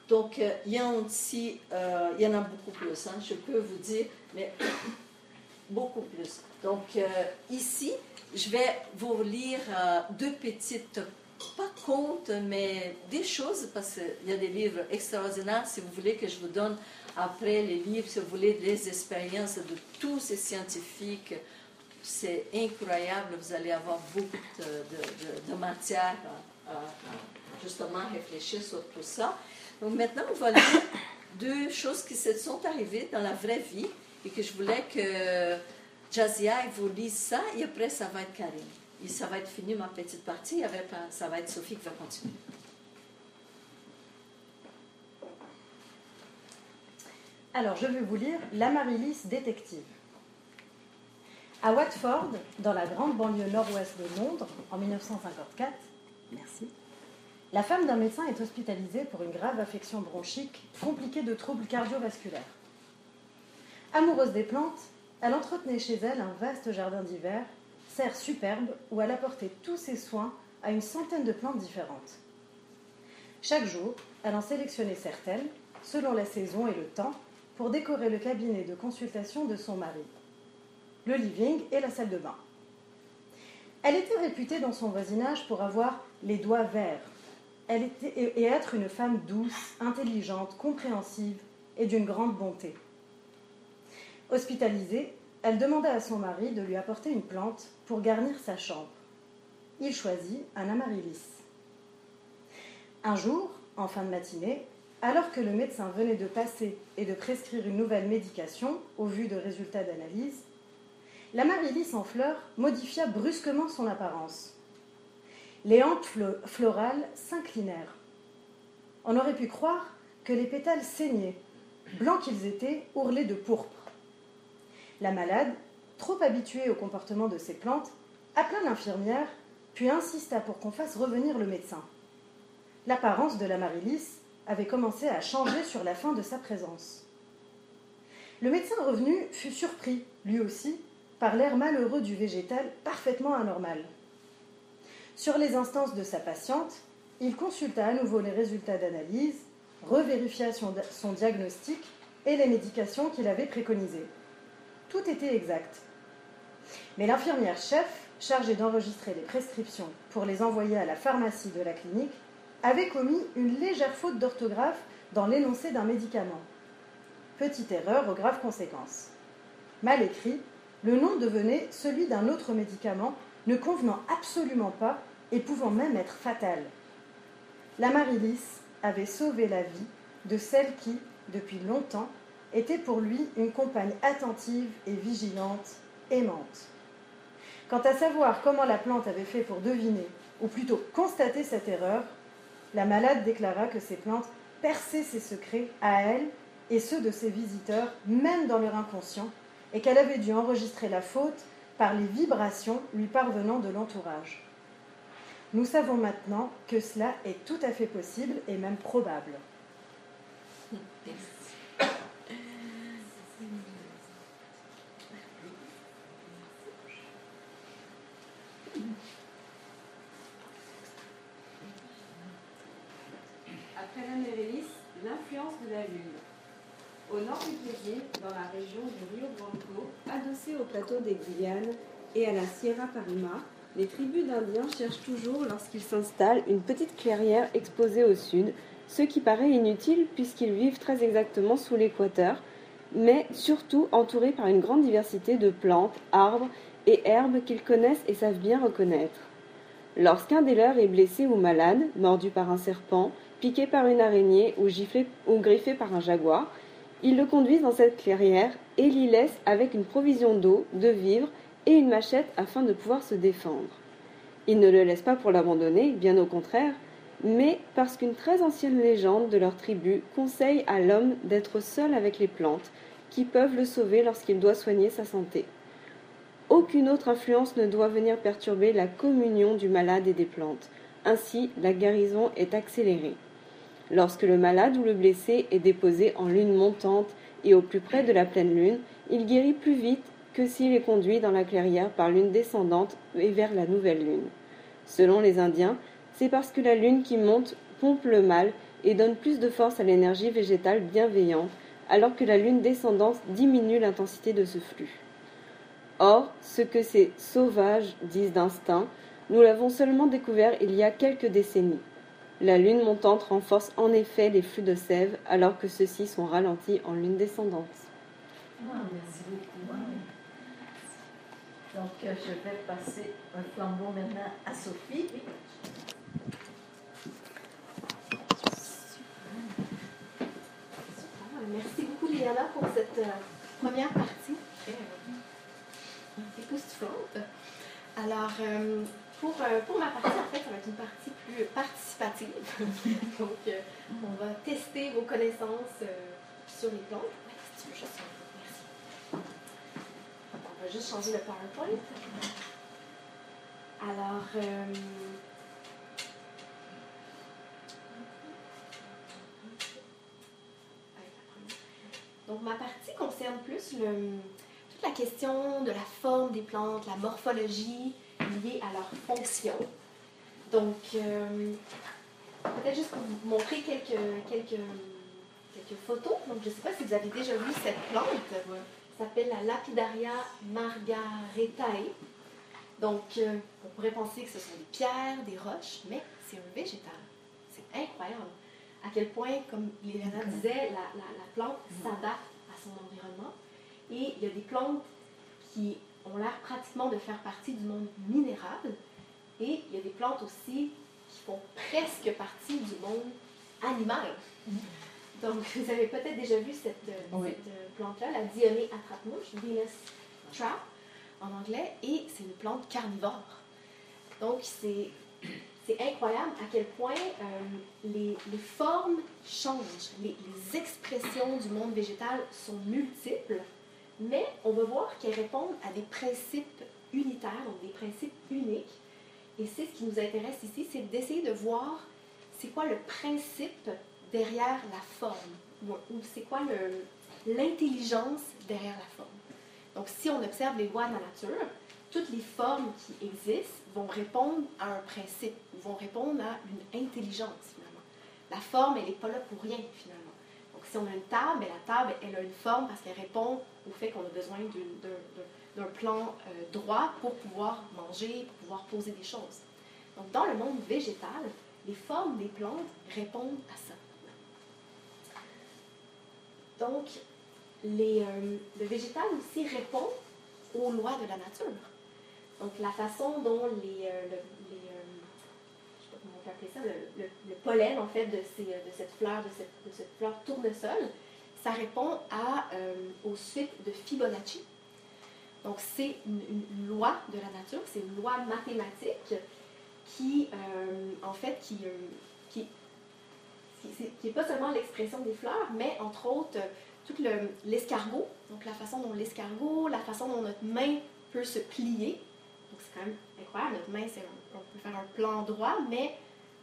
Donc, euh, il, y en aussi, euh, il y en a beaucoup plus, hein, je peux vous dire, mais beaucoup plus. Donc, euh, ici, je vais vous lire deux petites, pas contes, mais des choses, parce qu'il y a des livres extraordinaires, si vous voulez que je vous donne après les livres, si vous voulez, des expériences de tous ces scientifiques. C'est incroyable, vous allez avoir beaucoup de, de, matière à, à justement réfléchir sur tout ça. Donc maintenant, on va lire deux choses qui se sont arrivées dans la vraie vie et que je voulais que Jazia vous lise ça et après ça va être Karine. Et ça va être fini ma petite partie, après ça va être Sophie qui va continuer. Alors, je vais vous lire La Marilis détective. À Watford, dans la grande banlieue nord-ouest de Londres, en 1954, merci, la femme d'un médecin est hospitalisée pour une grave affection bronchique compliquée de troubles cardiovasculaires. Amoureuse des plantes, elle entretenait chez elle un vaste jardin d'hiver, serre superbe où elle apportait tous ses soins à une centaine de plantes différentes. Chaque jour, elle en sélectionnait certaines, selon la saison et le temps, pour décorer le cabinet de consultation de son mari, le living et la salle de bain. Elle était réputée dans son voisinage pour avoir les doigts verts, elle était, et être une femme douce, intelligente, compréhensive et d'une grande bonté. Hospitalisée, elle demanda à son mari de lui apporter une plante pour garnir sa chambre. Il choisit un amaryllis. Un jour, en fin de matinée, alors que le médecin venait de passer et de prescrire une nouvelle médication au vu de résultats d'analyse, l'amaryllis en fleurs modifia brusquement son apparence les hampes florales s'inclinèrent. On aurait pu croire que les pétales saignaient, blancs qu'ils étaient, ourlés de pourpre. La malade, trop habituée au comportement de ces plantes, appela l'infirmière, puis insista pour qu'on fasse revenir le médecin. L'apparence de l'amaryllis avait commencé à changer sur la fin de sa présence. Le médecin revenu fut surpris, lui aussi, par l'air malheureux du végétal parfaitement anormal. Sur les instances de sa patiente, il consulta à nouveau les résultats d'analyse, revérifia son, diagnostic et les médications qu'il avait préconisées. Tout était exact. Mais l'infirmière chef, chargée d'enregistrer les prescriptions pour les envoyer à la pharmacie de la clinique, avait commis une légère faute d'orthographe dans l'énoncé d'un médicament. Petite erreur aux graves conséquences. Mal écrit, le nom devenait celui d'un autre médicament ne convenant absolument pas et pouvant même être fatal. La avait sauvé la vie de celle qui, depuis longtemps, était pour lui une compagne attentive et vigilante, aimante. Quant à savoir comment la plante avait fait pour deviner, ou plutôt constater cette erreur, la malade déclara que ces plantes perçaient ses secrets à elle et ceux de ses visiteurs, même dans leur inconscient, et qu'elle avait dû enregistrer la faute par les vibrations lui parvenant de l'entourage. Nous savons maintenant que cela est tout à fait possible et même probable. Après l'Amérélis, l'influence de la Lune. Au nord du Brésil, dans la région du Rio Branco, adossé au plateau des Guyanes et à la Sierra Parima, les tribus d'Indiens cherchent toujours, lorsqu'ils s'installent, une petite clairière exposée au sud, ce qui paraît inutile puisqu'ils vivent très exactement sous l'équateur, mais surtout entourés par une grande diversité de plantes, arbres et herbes qu'ils connaissent et savent bien reconnaître. Lorsqu'un des leurs est blessé ou malade, mordu par un serpent, piqué par une araignée ou, giflé, ou griffé par un jaguar, ils le conduisent dans cette clairière et l'y laissent avec une provision d'eau, de vivres et une machette afin de pouvoir se défendre. Ils ne le laissent pas pour l'abandonner, bien au contraire, mais parce qu'une très ancienne légende de leur tribu conseille à l'homme d'être seul avec les plantes, qui peuvent le sauver lorsqu'il doit soigner sa santé. Aucune autre influence ne doit venir perturber la communion du malade et des plantes. Ainsi, la guérison est accélérée. Lorsque le malade ou le blessé est déposé en lune montante et au plus près de la pleine lune, il guérit plus vite que s'il est conduit dans la clairière par lune descendante et vers la nouvelle lune. Selon les Indiens, c'est parce que la lune qui monte pompe le mal et donne plus de force à l'énergie végétale bienveillante, alors que la lune descendante diminue l'intensité de ce flux. Or, ce que ces sauvages disent d'instinct, nous l'avons seulement découvert il y a quelques décennies. La lune montante renforce en effet les flux de sève, alors que ceux-ci sont ralentis en lune descendante. Ah, merci beaucoup. Donc, euh, je vais passer un flambeau maintenant à Sophie. Merci beaucoup, Liliana, pour cette euh, première partie. Alors, euh, pour, euh, pour ma partie, en fait, ça va être une partie plus participative. Donc, euh, on va tester vos connaissances euh, sur les plantes. Merci. On va juste changer le PowerPoint. Alors, donc ma partie concerne plus toute la question de la forme des plantes, la morphologie liée à leur fonction. Donc, euh, peut-être juste pour vous montrer quelques, quelques, quelques photos. Donc, je ne sais pas si vous avez déjà vu cette plante. Ça s'appelle la Lapidaria margaretae. Donc, euh, on pourrait penser que ce sont des pierres, des roches, mais c'est un végétal. C'est incroyable à quel point, comme Léana disait, la, la- la plante s'adapte à son environnement. Et il y a des plantes qui ont l'air pratiquement de faire partie du monde minéral. Et il y a des plantes aussi qui font presque partie du monde animal. Donc, vous avez peut-être déjà vu cette, euh, Oui. cette, euh, plante-là, la Dionée attrape-mouche, Venus trap en anglais, et c'est une plante carnivore. Donc, c'est c'est incroyable à quel point euh, les, les formes changent, les, les expressions du monde végétal sont multiples, mais on va voir qu'elles répondent à des principes unitaires, donc des principes uniques. Et c'est ce qui nous intéresse ici, c'est d'essayer de voir c'est quoi le principe derrière la forme, ou, c'est quoi l'intelligence derrière la forme. Donc si on observe les lois de la nature, toutes les formes qui existent vont répondre à un principe, vont répondre à une intelligence finalement. La forme, elle n'est pas là pour rien finalement. Si on a une table, ben, la table, elle a une forme parce qu'elle répond au fait qu'on a besoin d'un- plan euh, droit pour pouvoir manger, pour pouvoir poser des choses. Donc, dans le monde végétal, les formes des plantes répondent à ça. Donc, euh, le végétal aussi répond aux lois de la nature. Donc, la façon dont les, euh, je sais pas on peut appeler ça, le, le- le pollen en fait de, cette fleur, de cette, de cette fleur tournesol, ça répond à, euh, aux suites de Fibonacci. Donc, c'est une, loi de la nature, c'est une loi mathématique qui, euh, en fait, qui, euh, qui, qui, c'est- qui est pas seulement l'expression des fleurs, mais entre autres, tout le- l'escargot, donc la façon dont l'escargot, la façon dont notre main peut se plier. Donc, c'est quand même incroyable, notre main, c'est on peut faire un plan droit, mais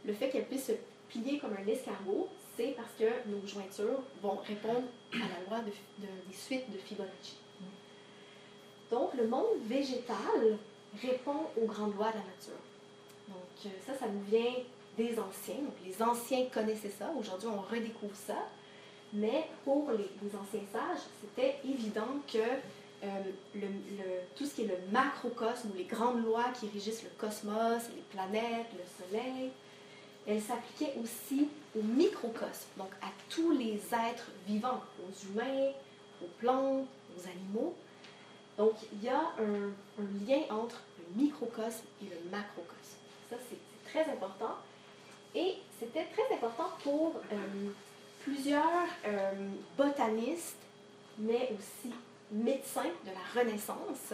le fait qu'elle puisse se plier comme un escargot, c'est parce que nos jointures vont répondre à la loi de- de- des suites de Fibonacci. Donc, le monde végétal répond aux grandes lois de la nature. Donc, euh, ça, ça nous vient des anciens. Donc, les anciens connaissaient ça. Aujourd'hui, on redécouvre ça. Mais pour les anciens sages, c'était évident que euh, tout ce qui est le macrocosme ou les grandes lois qui régissent le cosmos, les planètes, le soleil, elles s'appliquaient aussi au microcosme, donc à tous les êtres vivants, aux humains, aux plantes, aux animaux. Donc, il y a un, lien entre le microcosme et le macrocosme. Ça, c'est très important. Et c'était très important pour euh, plusieurs euh, botanistes, mais aussi médecins de la Renaissance.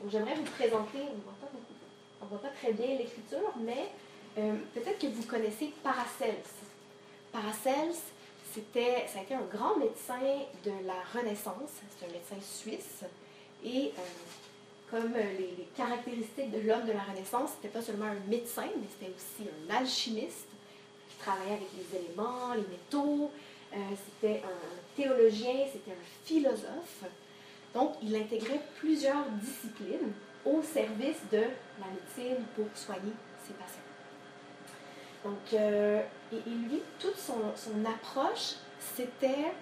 Donc, j'aimerais vous présenter, on ne voit pas très bien l'écriture, mais euh, peut-être que vous connaissez Paracelse. Paracelse, c'était, ça a été un grand médecin de la Renaissance. C'est un médecin suisse. Et euh, comme euh, les, caractéristiques de l'homme de la Renaissance, c'était pas seulement un médecin, mais c'était aussi un alchimiste qui travaillait avec les éléments, les métaux. C'était un théologien, c'était un philosophe. Donc, il intégrait plusieurs disciplines au service de la médecine pour soigner ses patients. Donc, euh, et, lui, toute son, approche, c'était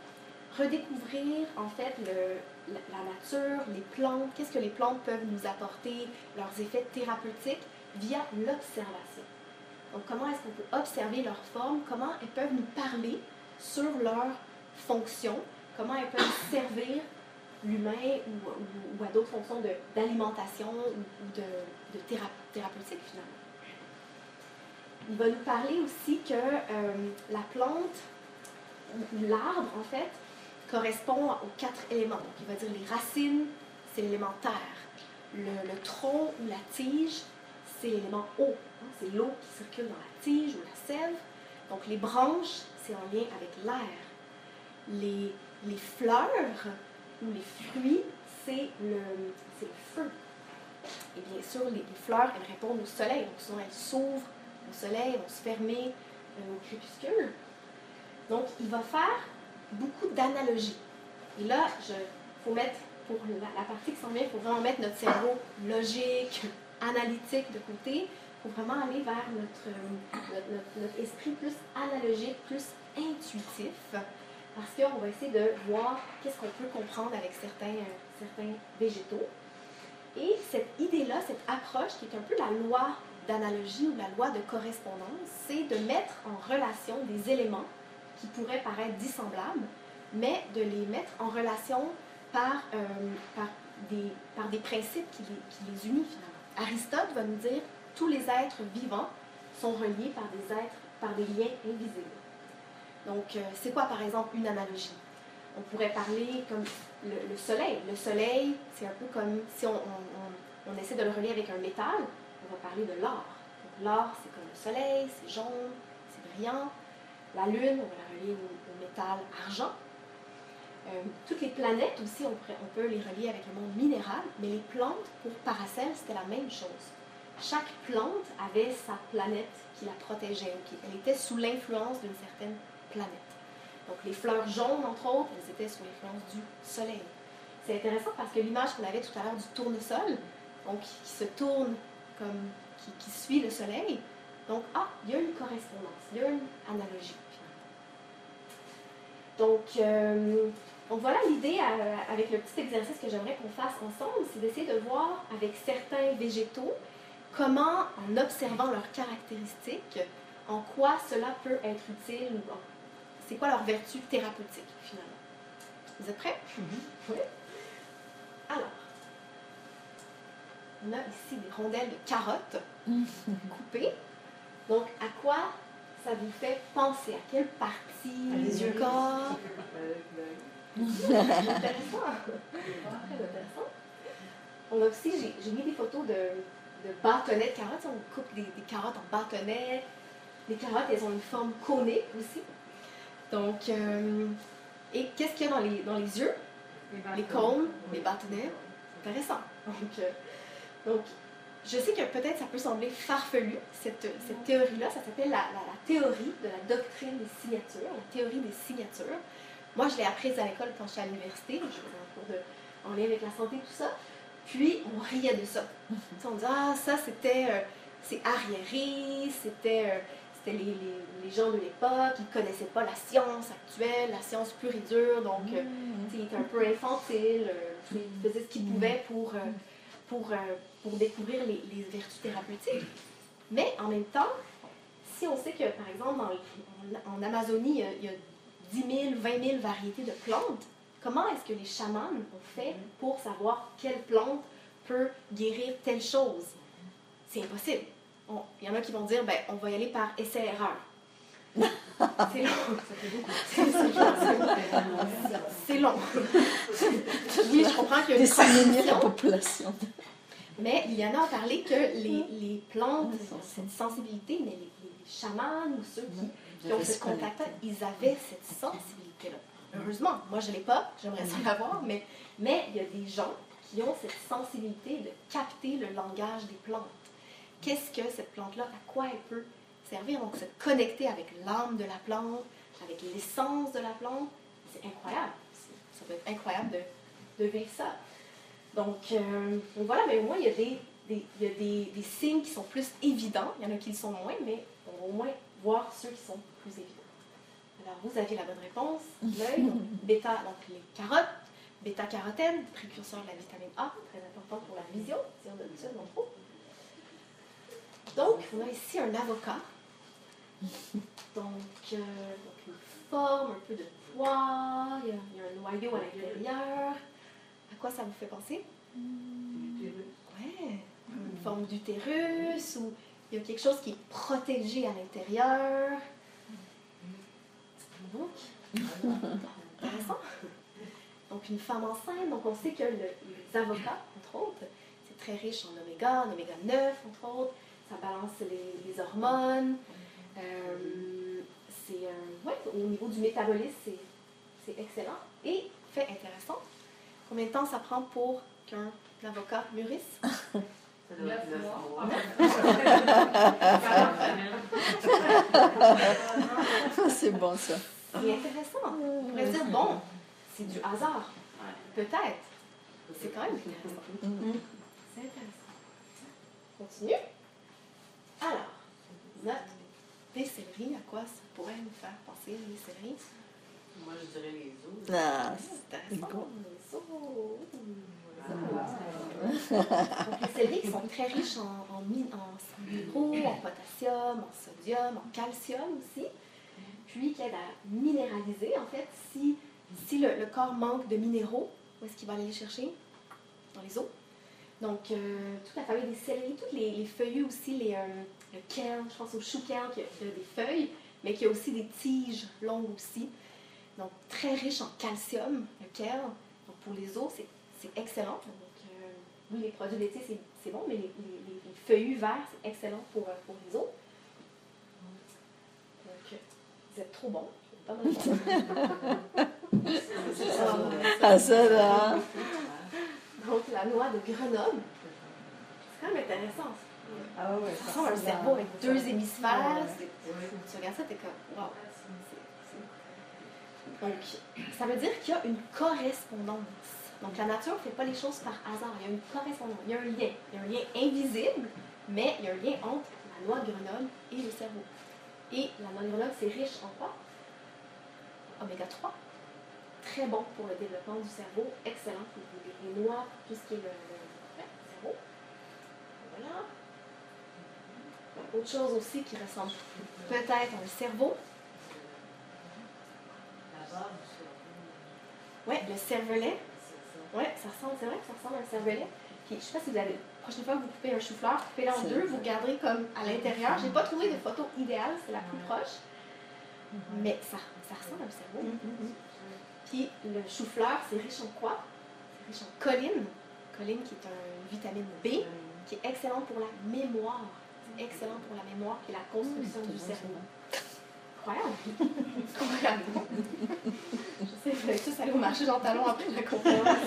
redécouvrir en fait la, la nature, les plantes, qu'est-ce que les plantes peuvent nous apporter, leurs effets thérapeutiques via l'observation. Donc, comment est-ce qu'on peut observer leur forme, comment elles peuvent nous parler sur leur fonction, comment elles peuvent servir l'humain ou, à d'autres fonctions d'alimentation ou, de, de théra- thérapeutique finalement. Il va nous parler aussi que euh, la plante, ou l'arbre en fait, correspond aux quatre éléments. Donc, il va dire les racines, c'est l'élément terre. Le, tronc ou la tige, c'est l'élément eau. hein, c'est l'eau qui circule dans la tige ou la sève. Donc, les branches, c'est en lien avec l'air. Les fleurs ou les fruits, c'est le, feu. Et bien sûr, les, fleurs, elles répondent au soleil. Donc, souvent, elles s'ouvrent au soleil, vont se fermer euh, au crépuscule. Donc, il va faire beaucoup d'analogies. Et là, il faut mettre, pour la, partie qui s'en vient, il faut vraiment mettre notre cerveau logique, analytique de côté, pour vraiment aller vers euh, notre esprit plus analogique, plus intuitif, parce qu'on va essayer de voir qu'est-ce qu'on peut comprendre avec certains, euh, certains végétaux. Et cette idée-là, cette approche, qui est un peu la loi d'analogie ou la loi de correspondance, c'est de mettre en relation des éléments qui pourraient paraître dissemblables, mais de les mettre en relation par, euh, des, principes qui les, qui unissent finalement. Aristote va nous dire tous les êtres vivants sont reliés par des êtres, par des liens invisibles. Donc, euh, c'est quoi par exemple une analogie? On pourrait parler comme le, le soleil. Le soleil, c'est un peu comme si on, on- essaie de le relier avec un métal, on va parler de l'or. L'or, c'est comme le soleil, c'est jaune, c'est brillant. La Lune, on va la relier au, métal argent. Euh, toutes les planètes aussi, on, pourrait- on peut les relier avec le monde minéral, mais les plantes, pour Paracel, c'était la même chose. Chaque plante avait sa planète qui la protégeait, qui, elle était sous l'influence d'une certaine planète. Donc les fleurs jaunes, entre autres, elles étaient sous l'influence du soleil. C'est intéressant parce que l'image qu'on avait tout à l'heure du tournesol, donc qui se tourne comme, qui, suit le soleil, donc, ah, il y a une correspondance, il y a une analogie. euh, donc voilà l'idée euh, avec le petit exercice que j'aimerais qu'on fasse ensemble, c'est d'essayer de voir avec certains végétaux comment, en observant leurs caractéristiques, en quoi cela peut être utile ou en- c'est quoi leur vertu thérapeutique finalement? Vous êtes prêts? Oui. Alors, on a ici des rondelles de carottes coupées. Donc, à quoi ça vous fait penser? À quelle partie Les du corps? intéressant. Très intéressant. On a aussi, j'ai- j'ai mis des photos de, de bâtonnets de carottes. On coupe des, des carottes en bâtonnets. Les carottes, elles ont une forme conique aussi. Donc, euh, et qu'est-ce qu'il y a dans les, dans les yeux? Les cônes, les bâtonnets. Intéressant. Donc, euh, donc, je sais que peut-être ça peut sembler farfelu, cette, cette théorie-là. Ça s'appelle la, la- la théorie de la doctrine des signatures, la théorie des signatures. Moi, je l'ai apprise à l'école quand j'étais à l'université. Je faisais un cours de, en lien avec la santé, tout ça. Puis, on riait de ça. On disait, ah, ça, c'était euh, c'est arriéré, c'était euh, c'était les, les- les gens de l'époque, ils ne connaissaient pas la science actuelle, la science pure et dure. Donc, euh, tu sais, il était un peu infantile. euh, tu sais, il faisait ce qu'il pouvait pour, euh, pour, euh, pour découvrir les, les vertus thérapeutiques. Mais en même temps, si on sait que, par exemple, en, en Amazonie, il y, a, il y a 10 000, 20 000 variétés de plantes, comment est-ce que les chamans ont fait pour savoir quelle plante peut guérir telle chose? C'est impossible. Il y en a qui vont dire, ben, on va y aller par essai-erreur. C'est long. C'est- long. Oui, je comprends qu'il y a une la population. Mais il y en a à parler que les, les plantes ont cette sensibilité, mais les, les chamans ou ceux qui, qui ont ce contact-là, ils avaient cette sensibilité-là. Heureusement, moi je ne l'ai pas, j'aimerais ça l'avoir, mais, mais il y a des gens qui ont cette sensibilité de capter le langage des plantes. Qu'est-ce que cette plante-là, à quoi elle peut servir? Donc se connecter avec l'âme de la plante, avec l'essence de la plante, c'est incroyable. Ça peut être incroyable de, de vivre ça. Donc, euh, donc voilà, mais au moins, il y a, des, des- il y a des, des signes qui sont plus évidents. Il y en a qui le sont moins, mais on va au moins voir ceux qui sont plus évidents. Alors, vous avez la bonne réponse. L'œil, donc, bêta, donc les carottes, bêta-carotène, précurseur de la vitamine A, très important pour la vision, si on a ça dans trop. Donc, on a ici un avocat. Donc, euh, une forme, un peu de poids, il y a, un noyau à l'intérieur. À quoi ça vous fait penser? Ouais, une forme d'utérus ou il y a quelque chose qui est protégé à l'intérieur. Donc, intéressant. Donc, une femme enceinte, donc on sait que le- les avocats, entre autres, c'est très riche en oméga, en oméga 9, entre autres. Ça balance les, les hormones. Euh, c'est, euh, ouais, au niveau du métabolisme, c'est, c'est excellent. Et, fait intéressant, combien de temps ça prend pour qu'un avocat mûrisse? C'est bon ça. C'est intéressant. On pourrait dire, bon, c'est du hasard. Peut-être. C'est quand même intéressant. Mhm. C'est intéressant. Continue. Alors, note des céleris. À quoi ça pourrait nous faire penser, les céleris? Moi, je dirais les os. Ah, C'est intéressant. Les os. Donc, les céleris qui sont très riches en, en, en minéraux, en potassium, en sodium, en calcium aussi, puis qui aident à minéraliser. En fait, si, si le, le corps manque de minéraux, où est-ce qu'il va aller les chercher? Dans les os. Donc, euh, toute la famille des céleris, toutes les, les feuillus aussi, les, euh, le kale, je pense au chou kale qui a, des feuilles, mais qui a aussi des tiges longues aussi. Donc, très riche en calcium, le kale. Donc, pour les os, c'est excellent. Donc, euh, oui, les produits laitiers, c'est- bon, mais les, les- les- les feuillus verts, c'est excellent pour, euh, pour les os. Donc, euh, vous êtes trop bons. Pas mal bon. ah ça là. Donc, la noix de Grenoble. C'est quand même intéressant. Ah ouais, Ça ressemble à un cerveau avec deux hémisphères. C'est- Tu regardes ça, t'es comme, wow. Donc, ça veut dire qu'il y a une correspondance. Donc, la nature ne fait pas les choses par hasard. Il y a une correspondance, il y a un lien. Il y a un lien invisible, mais il y a un lien entre la noix de Grenoble et le cerveau. Et la noix de Grenoble, c'est riche en quoi? oméga 3. Très bon pour le développement du cerveau, excellent pour les, noix, tout ce qui est le, le- ouais, le cerveau. Voilà. Autre chose aussi qui ressemble peut-être à un cerveau, ouais, le cervelet. C'est ça. Ouais, ça ressemble, c'est vrai que ça ressemble à un cervelet. Puis, je sais pas si vous avez, la prochaine fois que vous coupez un chou-fleur, coupez-le en deux, vous garderez comme à l'intérieur. J'ai pas trouvé de photo idéale, c'est la plus proche. Mais ça, ça ressemble à un cerveau. Puis le chou-fleur, c'est riche en quoi? C'est riche en choline. Choline qui est une vitamine B, qui est excellente pour la mémoire. C'est excellent pour la mémoire et la construction du cerveau. Incroyable! Incroyable! Je sais, vous allez tous aller au marché Jean Talon après la conférence.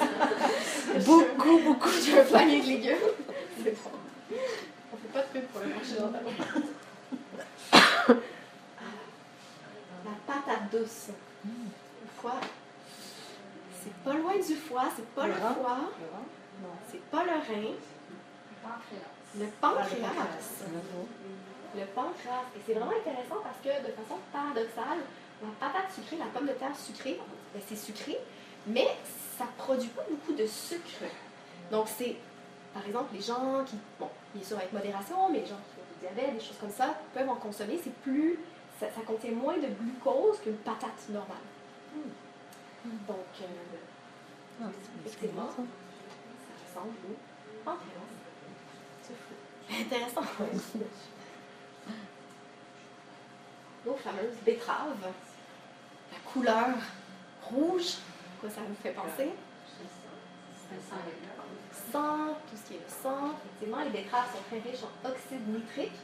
beaucoup, beaucoup. Un panier de légumes. C'est bon. On fait pas de pub pour le marché Jean Talon. La patate douce. Le foie. C'est pas loin du foie, c'est pas le Le rein. foie, c'est pas le rein, le pancréas. Le pancréas. Et c'est vraiment intéressant parce que de façon paradoxale, la patate sucrée, la pomme de terre sucrée, ben, c'est sucré, mais ça produit pas beaucoup de sucre. Donc c'est, par exemple, les gens qui, bon, bien sûr avec modération, mais les gens qui ont du diabète, des choses comme ça, peuvent en consommer. C'est plus, ça, ça contient moins de glucose qu'une patate normale. Donc, euh, effectivement, ça ressemble au pancréas. C'est fou. Intéressant. Nos fameuses betteraves. La couleur rouge, quoi ça vous fait penser? Sang, tout ce qui est le sang. Effectivement, les betteraves sont très riches en oxyde nitrique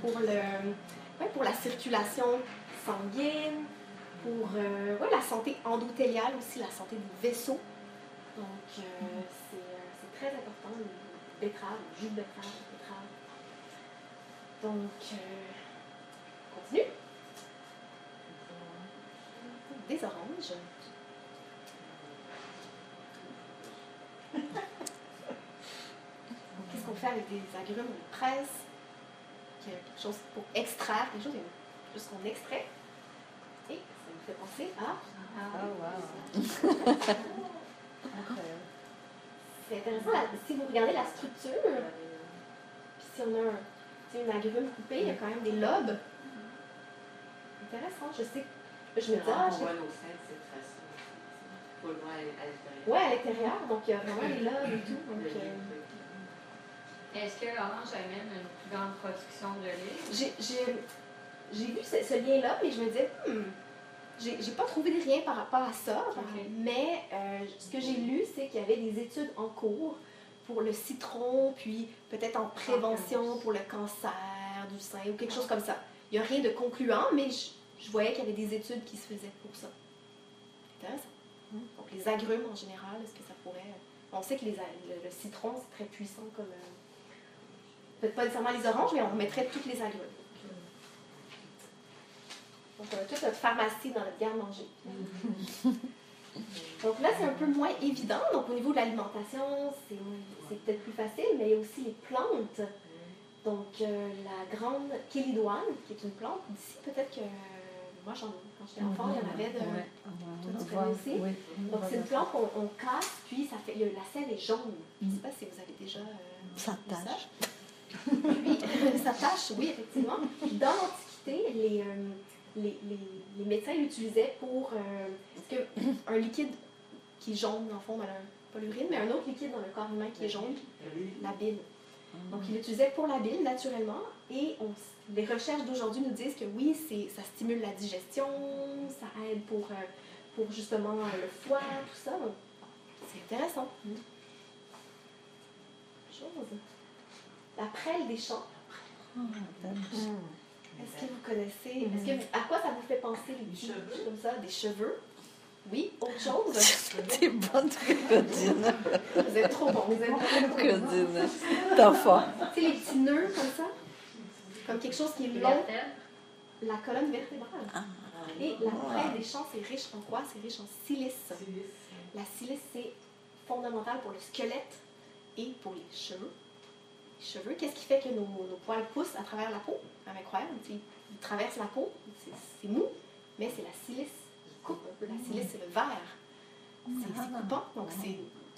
pour, le, ouais, pour la circulation sanguine, pour euh, ouais, la santé endothéliale aussi, la santé des vaisseaux. Donc, euh, c'est euh, c'est très important, les betteraves, le jus de betterave, betteraves. Donc, on continue. Des oranges. Qu'est-ce qu'on fait avec des agrumes On presse. Quelque chose pour extraire, chose, quelque chose qu'on extrait. Ça fait penser à. à- C'est intéressant, si vous regardez la structure, puis si on a un, une agrume coupée, il y a quand même des lobes. Intéressant, je sais. Je me dis, ah, on je- voit nos seins, c'est très ça. Faut le voir à l'intérieur. Ouais, à l'intérieur, donc il y a vraiment les lobes et tout. Donc, euh, Est-ce que l'orange amène une plus grande production de lait? j'ai, j'ai, j'ai vu ce, ce lien-là, mais je me disais, hmm, j'ai, pas trouvé de rien par rapport à ça. Mais euh, ce que j'ai lu, c'est qu'il y avait des études en cours pour le citron, puis peut-être en prévention pour le cancer du sein ou quelque chose comme ça. Il n'y a rien de concluant, mais je, je voyais qu'il y avait des études qui se faisaient pour ça. Intéressant. Donc les agrumes en général, est-ce que ça pourrait... On sait que les, a- le, le citron, c'est très puissant comme... euh, Peut-être pas nécessairement les oranges, mais on mettrait toutes les agrumes. Donc on a toute notre pharmacie dans notre garde-manger. Donc là, c'est un peu moins évident. Donc au niveau de l'alimentation, c'est c'est peut-être plus facile, mais il y a aussi les plantes. Donc euh, la grande kélidoine, qui est une plante d'ici, peut-être que moi, j'en- quand j'étais enfant, il y en avait de... Toi, tu connais aussi? Donc c'est une plante qu'on on casse, puis ça fait, la sève est jaune. Je ne sais pas si vous avez déjà euh, Ça tâche. Puis, ça tâche, oui, effectivement. Dans l'Antiquité, les, euh, les, les, les médecins l'utilisaient pour. euh, parce que un liquide qui est jaune, dans le fond, dans le, pas l'urine, mais un autre liquide dans le corps humain qui est jaune, la bile. Donc, ils l'utilisaient pour la bile, naturellement. Et on les recherches d'aujourd'hui nous disent que oui, c'est, ça stimule la digestion, ça aide pour, euh, pour justement euh, le foie, tout ça. C'est intéressant. Chose. La prêle des champs. Est-ce que vous connaissez, est-ce que, à quoi ça vous fait penser les cheveux. comme ça, des cheveux? Oui, autre chose? T'es bonne codine. Vous êtes trop bon, vous êtes trop bon. Codine. T'as fort. Tu sais, les petits nœuds comme ça, comme quelque chose qui est long, la colonne vertébrale. Et la prêle des champs, c'est riche en quoi? C'est riche en silice. La silice, c'est fondamental pour le squelette et pour les cheveux. Les cheveux, qu'est-ce qui fait que nos, nos poils poussent à travers la peau? C'est incroyable. Ils traversent la peau, c'est mou, mais c'est la silice qui coupe. un peu. La silice, c'est le verre. C'est c'est coupant. Donc, c'est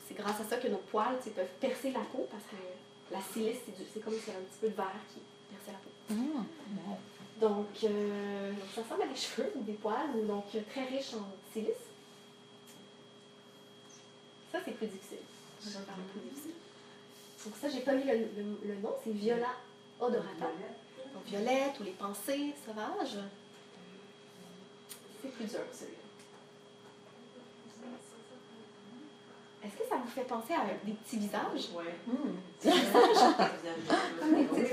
c'est grâce à ça que nos poils peuvent percer la peau parce que la silice, c'est comme si un petit peu de verre qui perçait la peau. Donc, euh, donc, ça ressemble à des cheveux ou des poils, donc euh, très riche en silice. Ça, c'est plus difficile. Je vais parler plus difficile. Donc, ça, j'ai pas mis le, le- le nom, c'est Viola odorata. Donc, violette ou les pensées sauvages. C'est plus dur, celui-là. Est-ce que ça vous fait penser à des petits visages? Ouais. Des visages? Comme des petites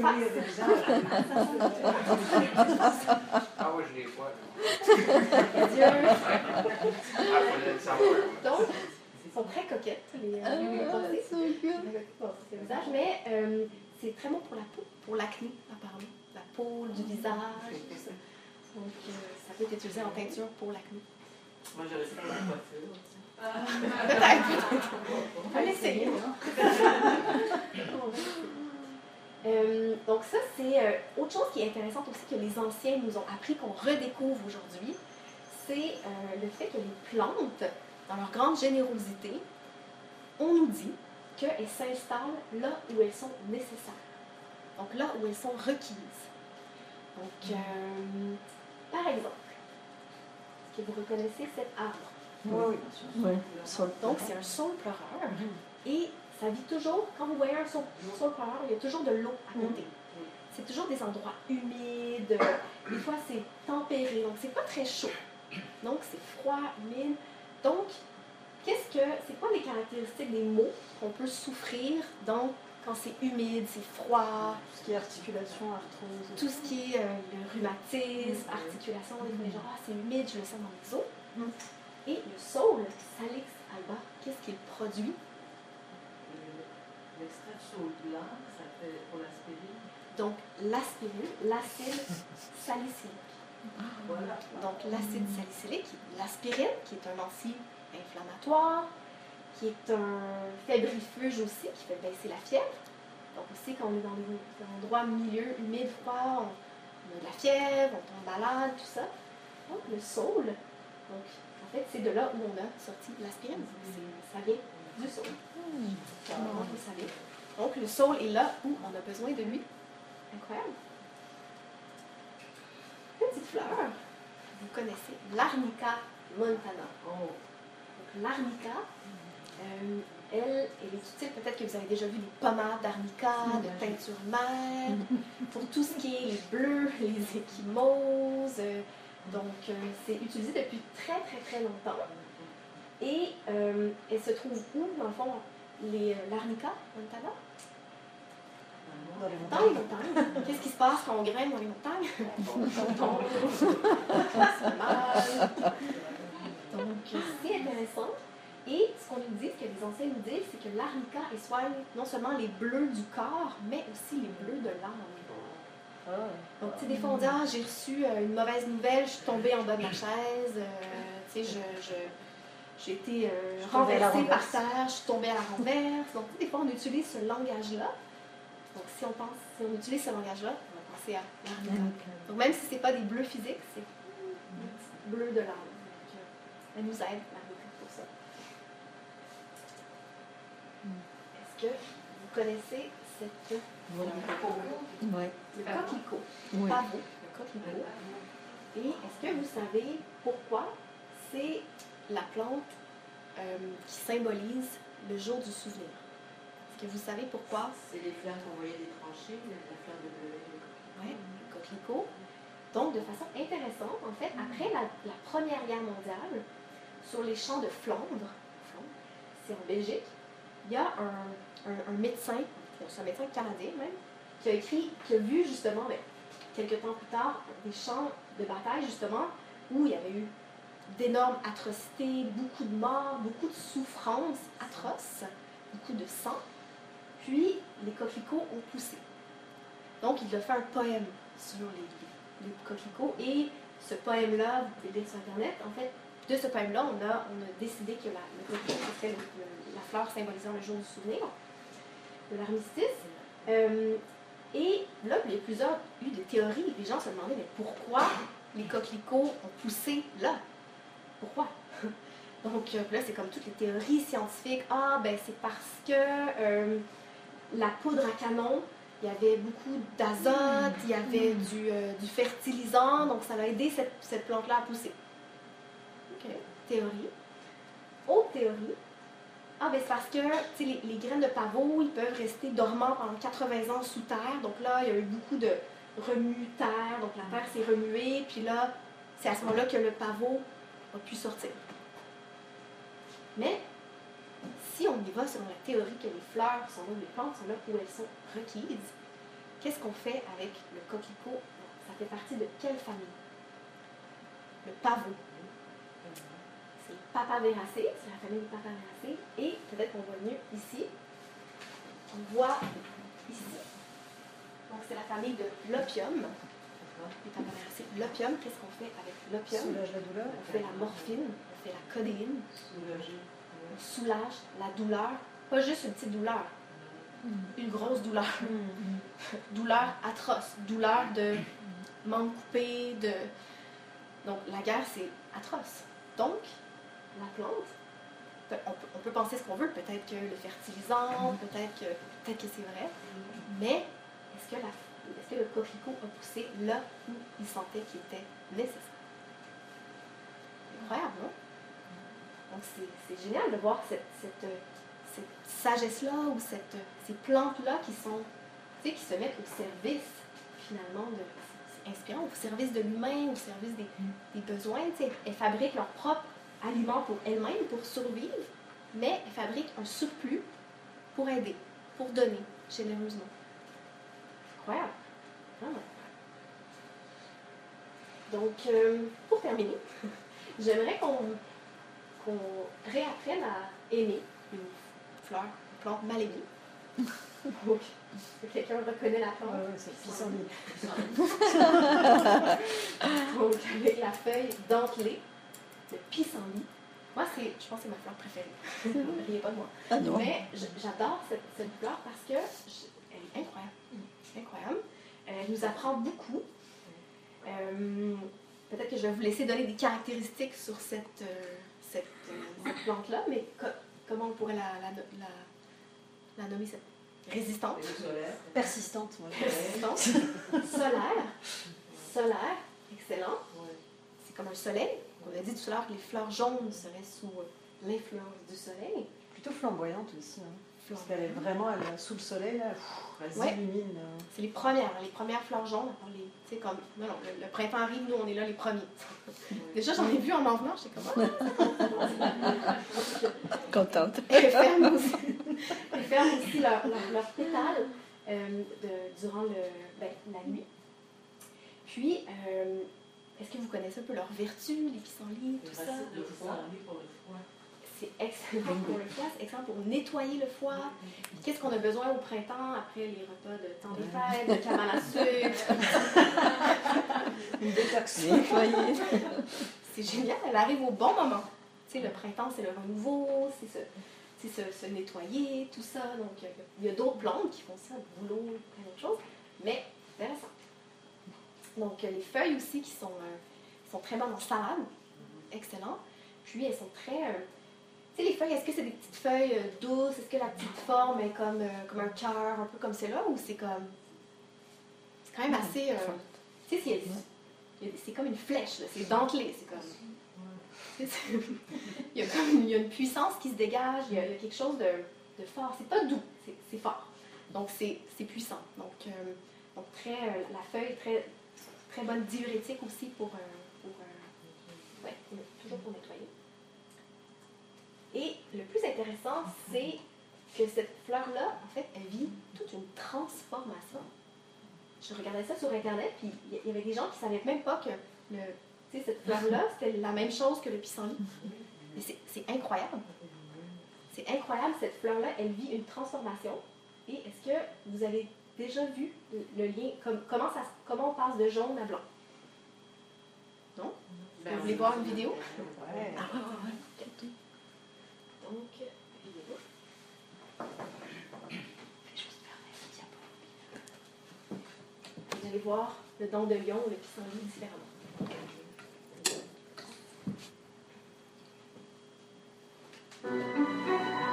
faces. Ah ouais, je les vois. Ah. Donc, ils sont très coquettes, les, pensées. Visage, mais euh, c'est très bon pour la peau, pour l'acné, apparemment. Peau, du visage, tout ça. Donc, euh, ça peut être utilisé en teinture pour l'acné. Moi, j'aurais fait la coiffure. Peut-être, peut-être. On va l'essayer. Euh, donc ça, c'est euh, autre chose qui est intéressante aussi que les anciens nous ont appris, qu'on redécouvre aujourd'hui, c'est euh, le fait que les plantes, dans leur grande générosité, on nous dit qu'elles s'installent là où elles sont nécessaires. Donc là où elles sont requises. Donc, euh, par exemple, est-ce que vous reconnaissez cet arbre? Oui, oui, bien sûr. Oui, sur le Donc, c'est un saule pleureur. Et ça vit toujours, quand vous voyez un saule, pleureur, il y a toujours de l'eau à côté. C'est toujours des endroits humides. Des fois, c'est tempéré. Donc, c'est pas très chaud. Donc, c'est froid, humide. Donc, qu'est-ce que, c'est quoi les caractéristiques des mots qu'on peut souffrir donc, quand c'est humide, c'est froid, Tout ce qui est articulation, arthrose. tout ce qui est euh, le rhumatisme, articulation, des fois, les gens, ah, c'est humide, je le sens dans les os. Mm. Et le saule, Salix alba, qu'est-ce qu'il produit? L'extrait de saule blanc, ça fait pour l'aspirine? Donc, l'aspirine, l'acide salicylique. Voilà. Donc, l'acide salicylique, l'aspirine, qui est un anti-inflammatoire, qui est un fébrifuge aussi, qui fait baisser la fièvre. Donc, aussi, quand on est dans des endroits milieu humide, froid, on, on a de la fièvre, on tombe malade, tout ça. Donc, le saule, donc, en fait, c'est de là où on a sorti l'aspirine. C'est- Ça vient du saule. Vous savez? Donc, le saule est là où on a besoin de lui. Incroyable. Petite fleur, vous connaissez l'Arnica montana. Oh, Donc, l'arnica, euh, elle, elle est utile. Peut-être que vous avez déjà vu des pommades d'arnica, de teinture mère, pour tout ce qui est les bleus, les échymoses. euh, donc, euh, c'est utilisé depuis très, très, très longtemps. Et euh, elle se trouve où, dans le fond, les, l'arnica montana? Dans les Dans les montagnes. Qu'est-ce qui se passe quand on graine dans les montagnes? On tombe. C'est mal. Donc, c'est intéressant. Et ce qu'on nous dit, ce que les anciens nous disent, c'est que l'arnica soigne non seulement les bleus du corps, mais aussi les bleus de l'âme. Donc, tu sais, des fois, on dit Ah, j'ai reçu euh, une mauvaise nouvelle, je suis tombée en bas de ma chaise, euh, tu sais, je. j'ai été euh, renversée par terre, je suis tombée à la renverse. Donc, des fois, on utilise ce langage-là. Donc, si on pense, si on utilise ce langage-là, on va penser à l'arnica. Donc, même si ce n'est pas des bleus physiques, c'est des petits bleus de l'âme. Elle nous aide, l'arnica, pour ça. Est-ce que vous connaissez cette Oui. le coquelicot? Oui. Pas vous, le coquelicot. Et est-ce que vous savez pourquoi c'est la plante euh, qui symbolise le jour du souvenir? Est-ce que vous savez pourquoi? C'est les fleurs qu'on voyait des tranchées, la la fleur de bleuet. Ouais, le coquelicot. Donc, de façon intéressante, en fait, après la, la Première Guerre mondiale, sur les champs de Flandre, Flandre, c'est en Belgique, il y a un, médecin, c'est un médecin canadien même, qui a écrit, qui a vu justement, ben, quelques temps plus tard, des champs de bataille, justement, où il y avait eu d'énormes atrocités, beaucoup de morts, beaucoup de souffrances atroces, beaucoup de sang. Puis, les coquelicots ont poussé. Donc, il a fait un poème sur les, les coquelicots. Et ce poème-là, vous pouvez lire sur Internet. En fait, de ce poème-là, on a, on a décidé que la, le coquelicot serait le- le- la fleur symbolisant le jour du souvenir, de l'armistice. Euh, et là, il y a plusieurs eu des théories. Les gens se demandaient, mais pourquoi les coquelicots ont poussé là? pourquoi? Donc euh, là, c'est comme toutes les théories scientifiques. Ah, ben c'est parce que euh, la poudre à canon, il y avait beaucoup d'azote, il y avait du, euh, du fertilisant, donc ça va aider cette, cette plante-là à pousser. OK, théorie. Autre théorie. Ah, ben c'est parce que les, les graines de pavot, ils peuvent rester dormants pendant 80 ans sous terre. Donc là, il y a eu beaucoup de remue-terre, donc la terre s'est remuée, puis là, c'est à ce moment-là que le pavot a pu sortir. Mais si on y va selon la théorie que les fleurs sont là, les plantes sont là où elles sont requises, qu'est-ce qu'on fait avec le coquelicot? Ça fait partie de quelle famille? Le pavot. C'est la famille des papavéracées. Et peut-être qu'on voit mieux ici. On voit ici. Donc c'est la famille de l'opium. L'opium, qu'est-ce qu'on fait avec l'opium? Soulage la douleur. On fait la morphine, on fait la codéine, on soulage la douleur, pas juste une petite douleur, une grosse douleur, douleur atroce, douleur de membre coupé, de... Donc la guerre, c'est atroce. Donc, la plante, on peut, on peut penser ce qu'on veut, peut-être que le fertilisant, peut-être que, peut que c'est vrai, mais est-ce que, la, est-ce que le coquelicot a poussé là où il sentait qu'il était nécessaire? Incroyable, non? Donc, c'est, génial de voir cette, cette, cette sagesse-là ou cette, ces plantes-là qui sont, tu sais, qui se mettent au service, finalement, de, c'est inspirant, au service de l'humain, au service des, des besoins. Tu sais, elles fabriquent leur propre aliment pour elles-mêmes, pour survivre, mais elles fabriquent un surplus pour aider, pour donner généreusement. Incroyable. Vraiment. Donc, euh, pour terminer, j'aimerais qu'on réapprenne à aimer une fleur, une plante mal aimée. Donc, quelqu'un reconnaît la plante? Ouais, c'est pissenlit. Donc, avec la feuille dentelée, le pissenlit. Moi, c'est, je pense que c'est ma fleur préférée. Ne riez pas de moi. Ah non. Mais j'adore cette, cette fleur parce que je- elle est incroyable. Incroyable. Euh, Elle nous apprend beaucoup. Euh, peut-être que je vais vous laisser donner des caractéristiques sur cette, euh, cette, euh, cette plante-là, mais co- comment on pourrait la, la, la, la nommer cette résistante? Persistante, moi. Résistante. solaire. Solaire. Excellent. C'est comme un soleil. On a dit tout à l'heure que les fleurs jaunes seraient sous euh, l'influence du soleil. Plutôt flamboyante aussi. Hein. Parce qu'elle est vraiment elle, est sous le soleil, là, elle Ouais. s'illumine. là. C'est les premières, les premières fleurs jaunes. les- comme, non, non, le, le printemps arrive, nous, on est là les premiers. Déjà, j'en ai vu en en venant, j'étais comme, ah, Contente. elles ferment aussi, elles ferment aussi leurs leur, leurs pétales euh, de- durant le, ben, la nuit. Puis, euh, est-ce que vous connaissez un peu leurs vertus, les pissenlits, tout ça? C'est excellent pour le foie, c'est excellent pour nettoyer le foie. Qu'est-ce qu'on a besoin au printemps après les repas de temps des fêtes, de cabane à sucre? Une détox. Nettoyer. C'est génial, elle arrive au bon moment. Tu sais, le printemps, c'est le renouveau, c'est se, c'est se, se nettoyer, tout ça. Donc, il y a d'autres plantes qui font ça, le boulot, plein d'autres choses. Mais, intéressant. Donc, euh, les feuilles aussi qui sont, euh, sont très bonnes en salade. Excellent. Puis, elles sont très. euh, tu sais, les feuilles, est-ce que c'est des petites feuilles douces? Est-ce que la petite forme est comme, euh, comme un cœur, un peu comme celle-là? Ou c'est comme. C'est quand même assez. euh, tu sais, c'est- comme une flèche, là, c'est dentelé, c'est comme. il, y a comme une, il y a une puissance qui se dégage, il y a, il y a quelque chose de, de fort. C'est pas doux, c'est, fort. Donc c'est, c'est puissant. Donc, euh, donc très, la feuille, très, très bonne diurétique aussi pour. euh, pour euh, ouais, toujours pour nettoyer. Et le plus intéressant, c'est que cette fleur-là, en fait, elle vit toute une transformation. Je regardais ça sur Internet, puis il y- avait des gens qui ne savaient même pas que le, cette fleur-là, c'était la même chose que le pissenlit. C'est incroyable. C'est incroyable, cette fleur-là, elle vit une transformation. Et est-ce que vous avez déjà vu le, lien, comme, comment, ça, se- comment on passe de jaune à blanc? Non? Vous voulez voir une vidéo? Ouais. Donc, vidéo. Vous allez voir le don de lion le pissenlit différemment. Ça se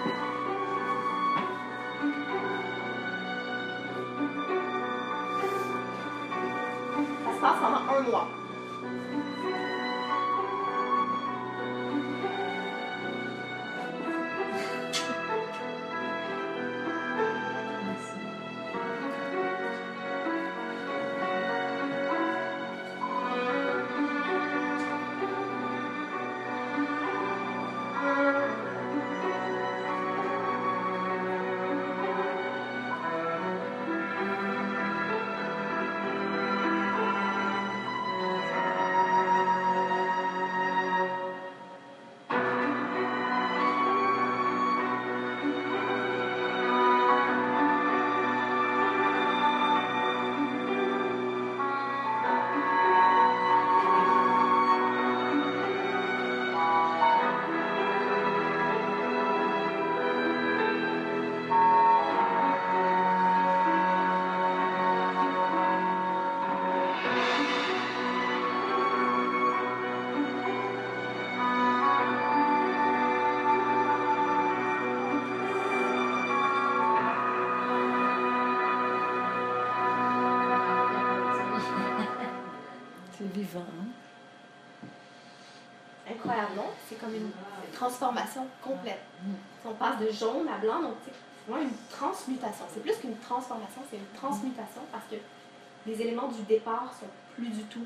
passe pendant un mois. C'est de jaune à blanc, donc c'est vraiment une transmutation. C'est plus qu'une transformation, c'est une transmutation parce que les éléments du départ sont plus du tout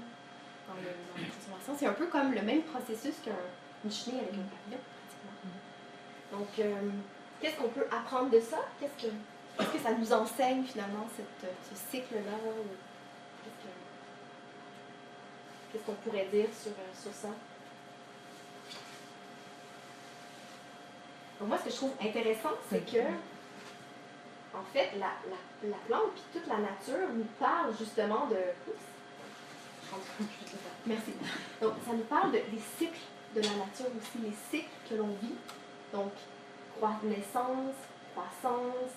dans, le- dans la transformation. C'est un peu comme le même processus qu'une chenille avec un papillon, pratiquement. Donc, euh, qu'est-ce qu'on peut apprendre de ça? Qu'est-ce que, ça nous enseigne finalement, ce cycle-là? Qu'est-ce que- qu'est-ce qu'on pourrait dire sur, euh, sur ça? Moi, ce que je trouve intéressant, c'est que, en fait, la, la, la plante puis toute la nature nous parle justement de. Merci. Donc, ça nous parle de- des cycles de la nature aussi, les cycles que l'on vit. Donc, naissance, croissance,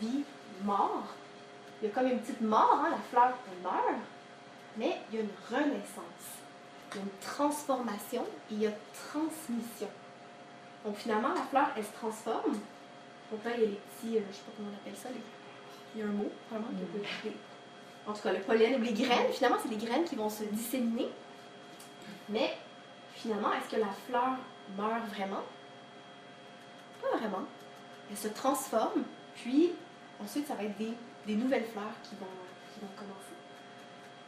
vie, mort. Il y a comme une petite mort, hein, la fleur meurt, mais il y a une renaissance, il y a une transformation et il y a transmission. Donc finalement, la fleur, elle se transforme. Donc là, il y a les petits, euh, je ne sais pas comment on appelle ça, les- il y a un mot, vraiment, qui peut- les- en tout cas, le pollen ou les graines, finalement, c'est les graines qui vont se disséminer. Mais finalement, est-ce que la fleur meurt vraiment? Pas vraiment. Elle se transforme, puis ensuite, ça va être des, des nouvelles fleurs qui vont, qui vont commencer.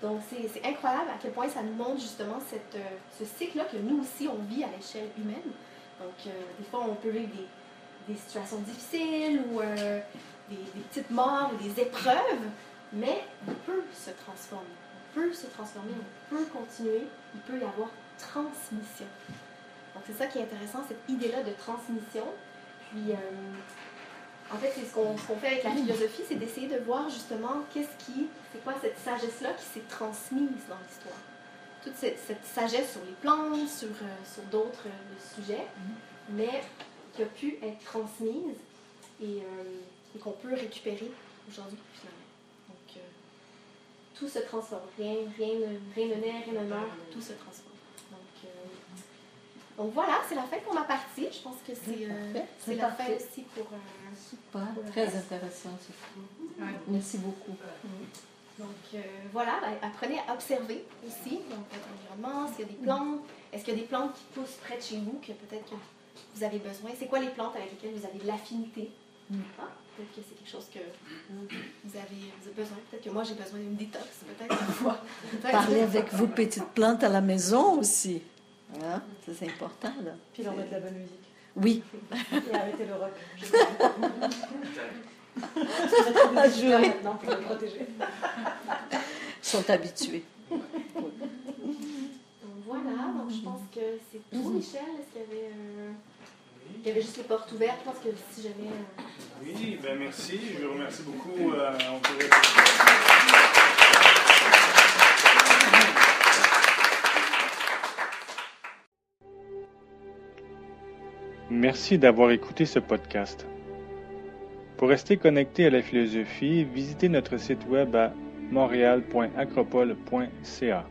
Donc, c'est c'est incroyable à quel point ça nous montre justement cette, euh, ce cycle-là que nous aussi, on vit à l'échelle humaine. Donc, euh, des fois, on peut vivre des, situations difficiles ou euh, des, petites morts ou des épreuves, mais on peut se transformer. On peut se transformer, on peut continuer, il peut y avoir transmission. Donc, c'est ça qui est intéressant, cette idée-là de transmission. Puis, euh, en fait, c'est ce qu'on ce qu'on fait avec la philosophie, c'est d'essayer de voir justement qu'est-ce qui, c'est quoi cette sagesse-là qui s'est transmise dans l'histoire. Toute cette, cette sagesse sur les plantes, sur, euh, sur d'autres euh, sujets, mais qui a pu être transmise et, euh, et qu'on peut récupérer aujourd'hui, finalement. Donc, euh, tout se transforme. Rien, rien, ne, rien ne naît, rien ne meurt, tout se transforme. Donc, euh, donc voilà, c'est la fin pour ma partie. Je pense que c'est euh, Parfait. c'est C'est la fin aussi pour. euh, Super, très intéressant. Sophie. Merci beaucoup. Donc euh, voilà, ben, apprenez à observer aussi donc, votre environnement, s'il y a des plantes, est-ce qu'il y a des plantes qui poussent près de chez vous que peut-être que vous avez besoin, c'est quoi les plantes avec lesquelles vous avez de l'affinité? Mm. Hein? Peut-être que c'est quelque chose que vous avez, vous avez besoin, peut-être que moi j'ai besoin d'une détox, peut-être une fois. Peut-être. Parler avec vos petites plantes à la maison aussi. Hein? Ça, C'est important, là. Puis leur mettre de la bonne musique. Oui. Et arrêter le rock. Je maintenant pour le protéger. Ils sont habitués. Donc voilà, donc je pense que c'est tout, Michel. Est-ce qu'il y avait, euh, il y avait juste les portes ouvertes? Je pense que si jamais. euh, Oui, ben merci. Je vous remercie beaucoup. Euh, on pourrait- Merci d'avoir écouté ce podcast. Pour rester connecté à la philosophie, visitez notre site web à montréal.acropole.ca.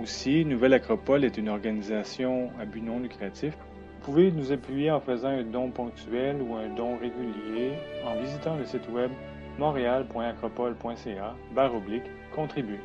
Aussi, Nouvelle Acropole est une organisation à but non lucratif pouvez nous appuyer en faisant un don ponctuel ou un don régulier en visitant le site web montréal.acropole.ca barre oblique contribuer.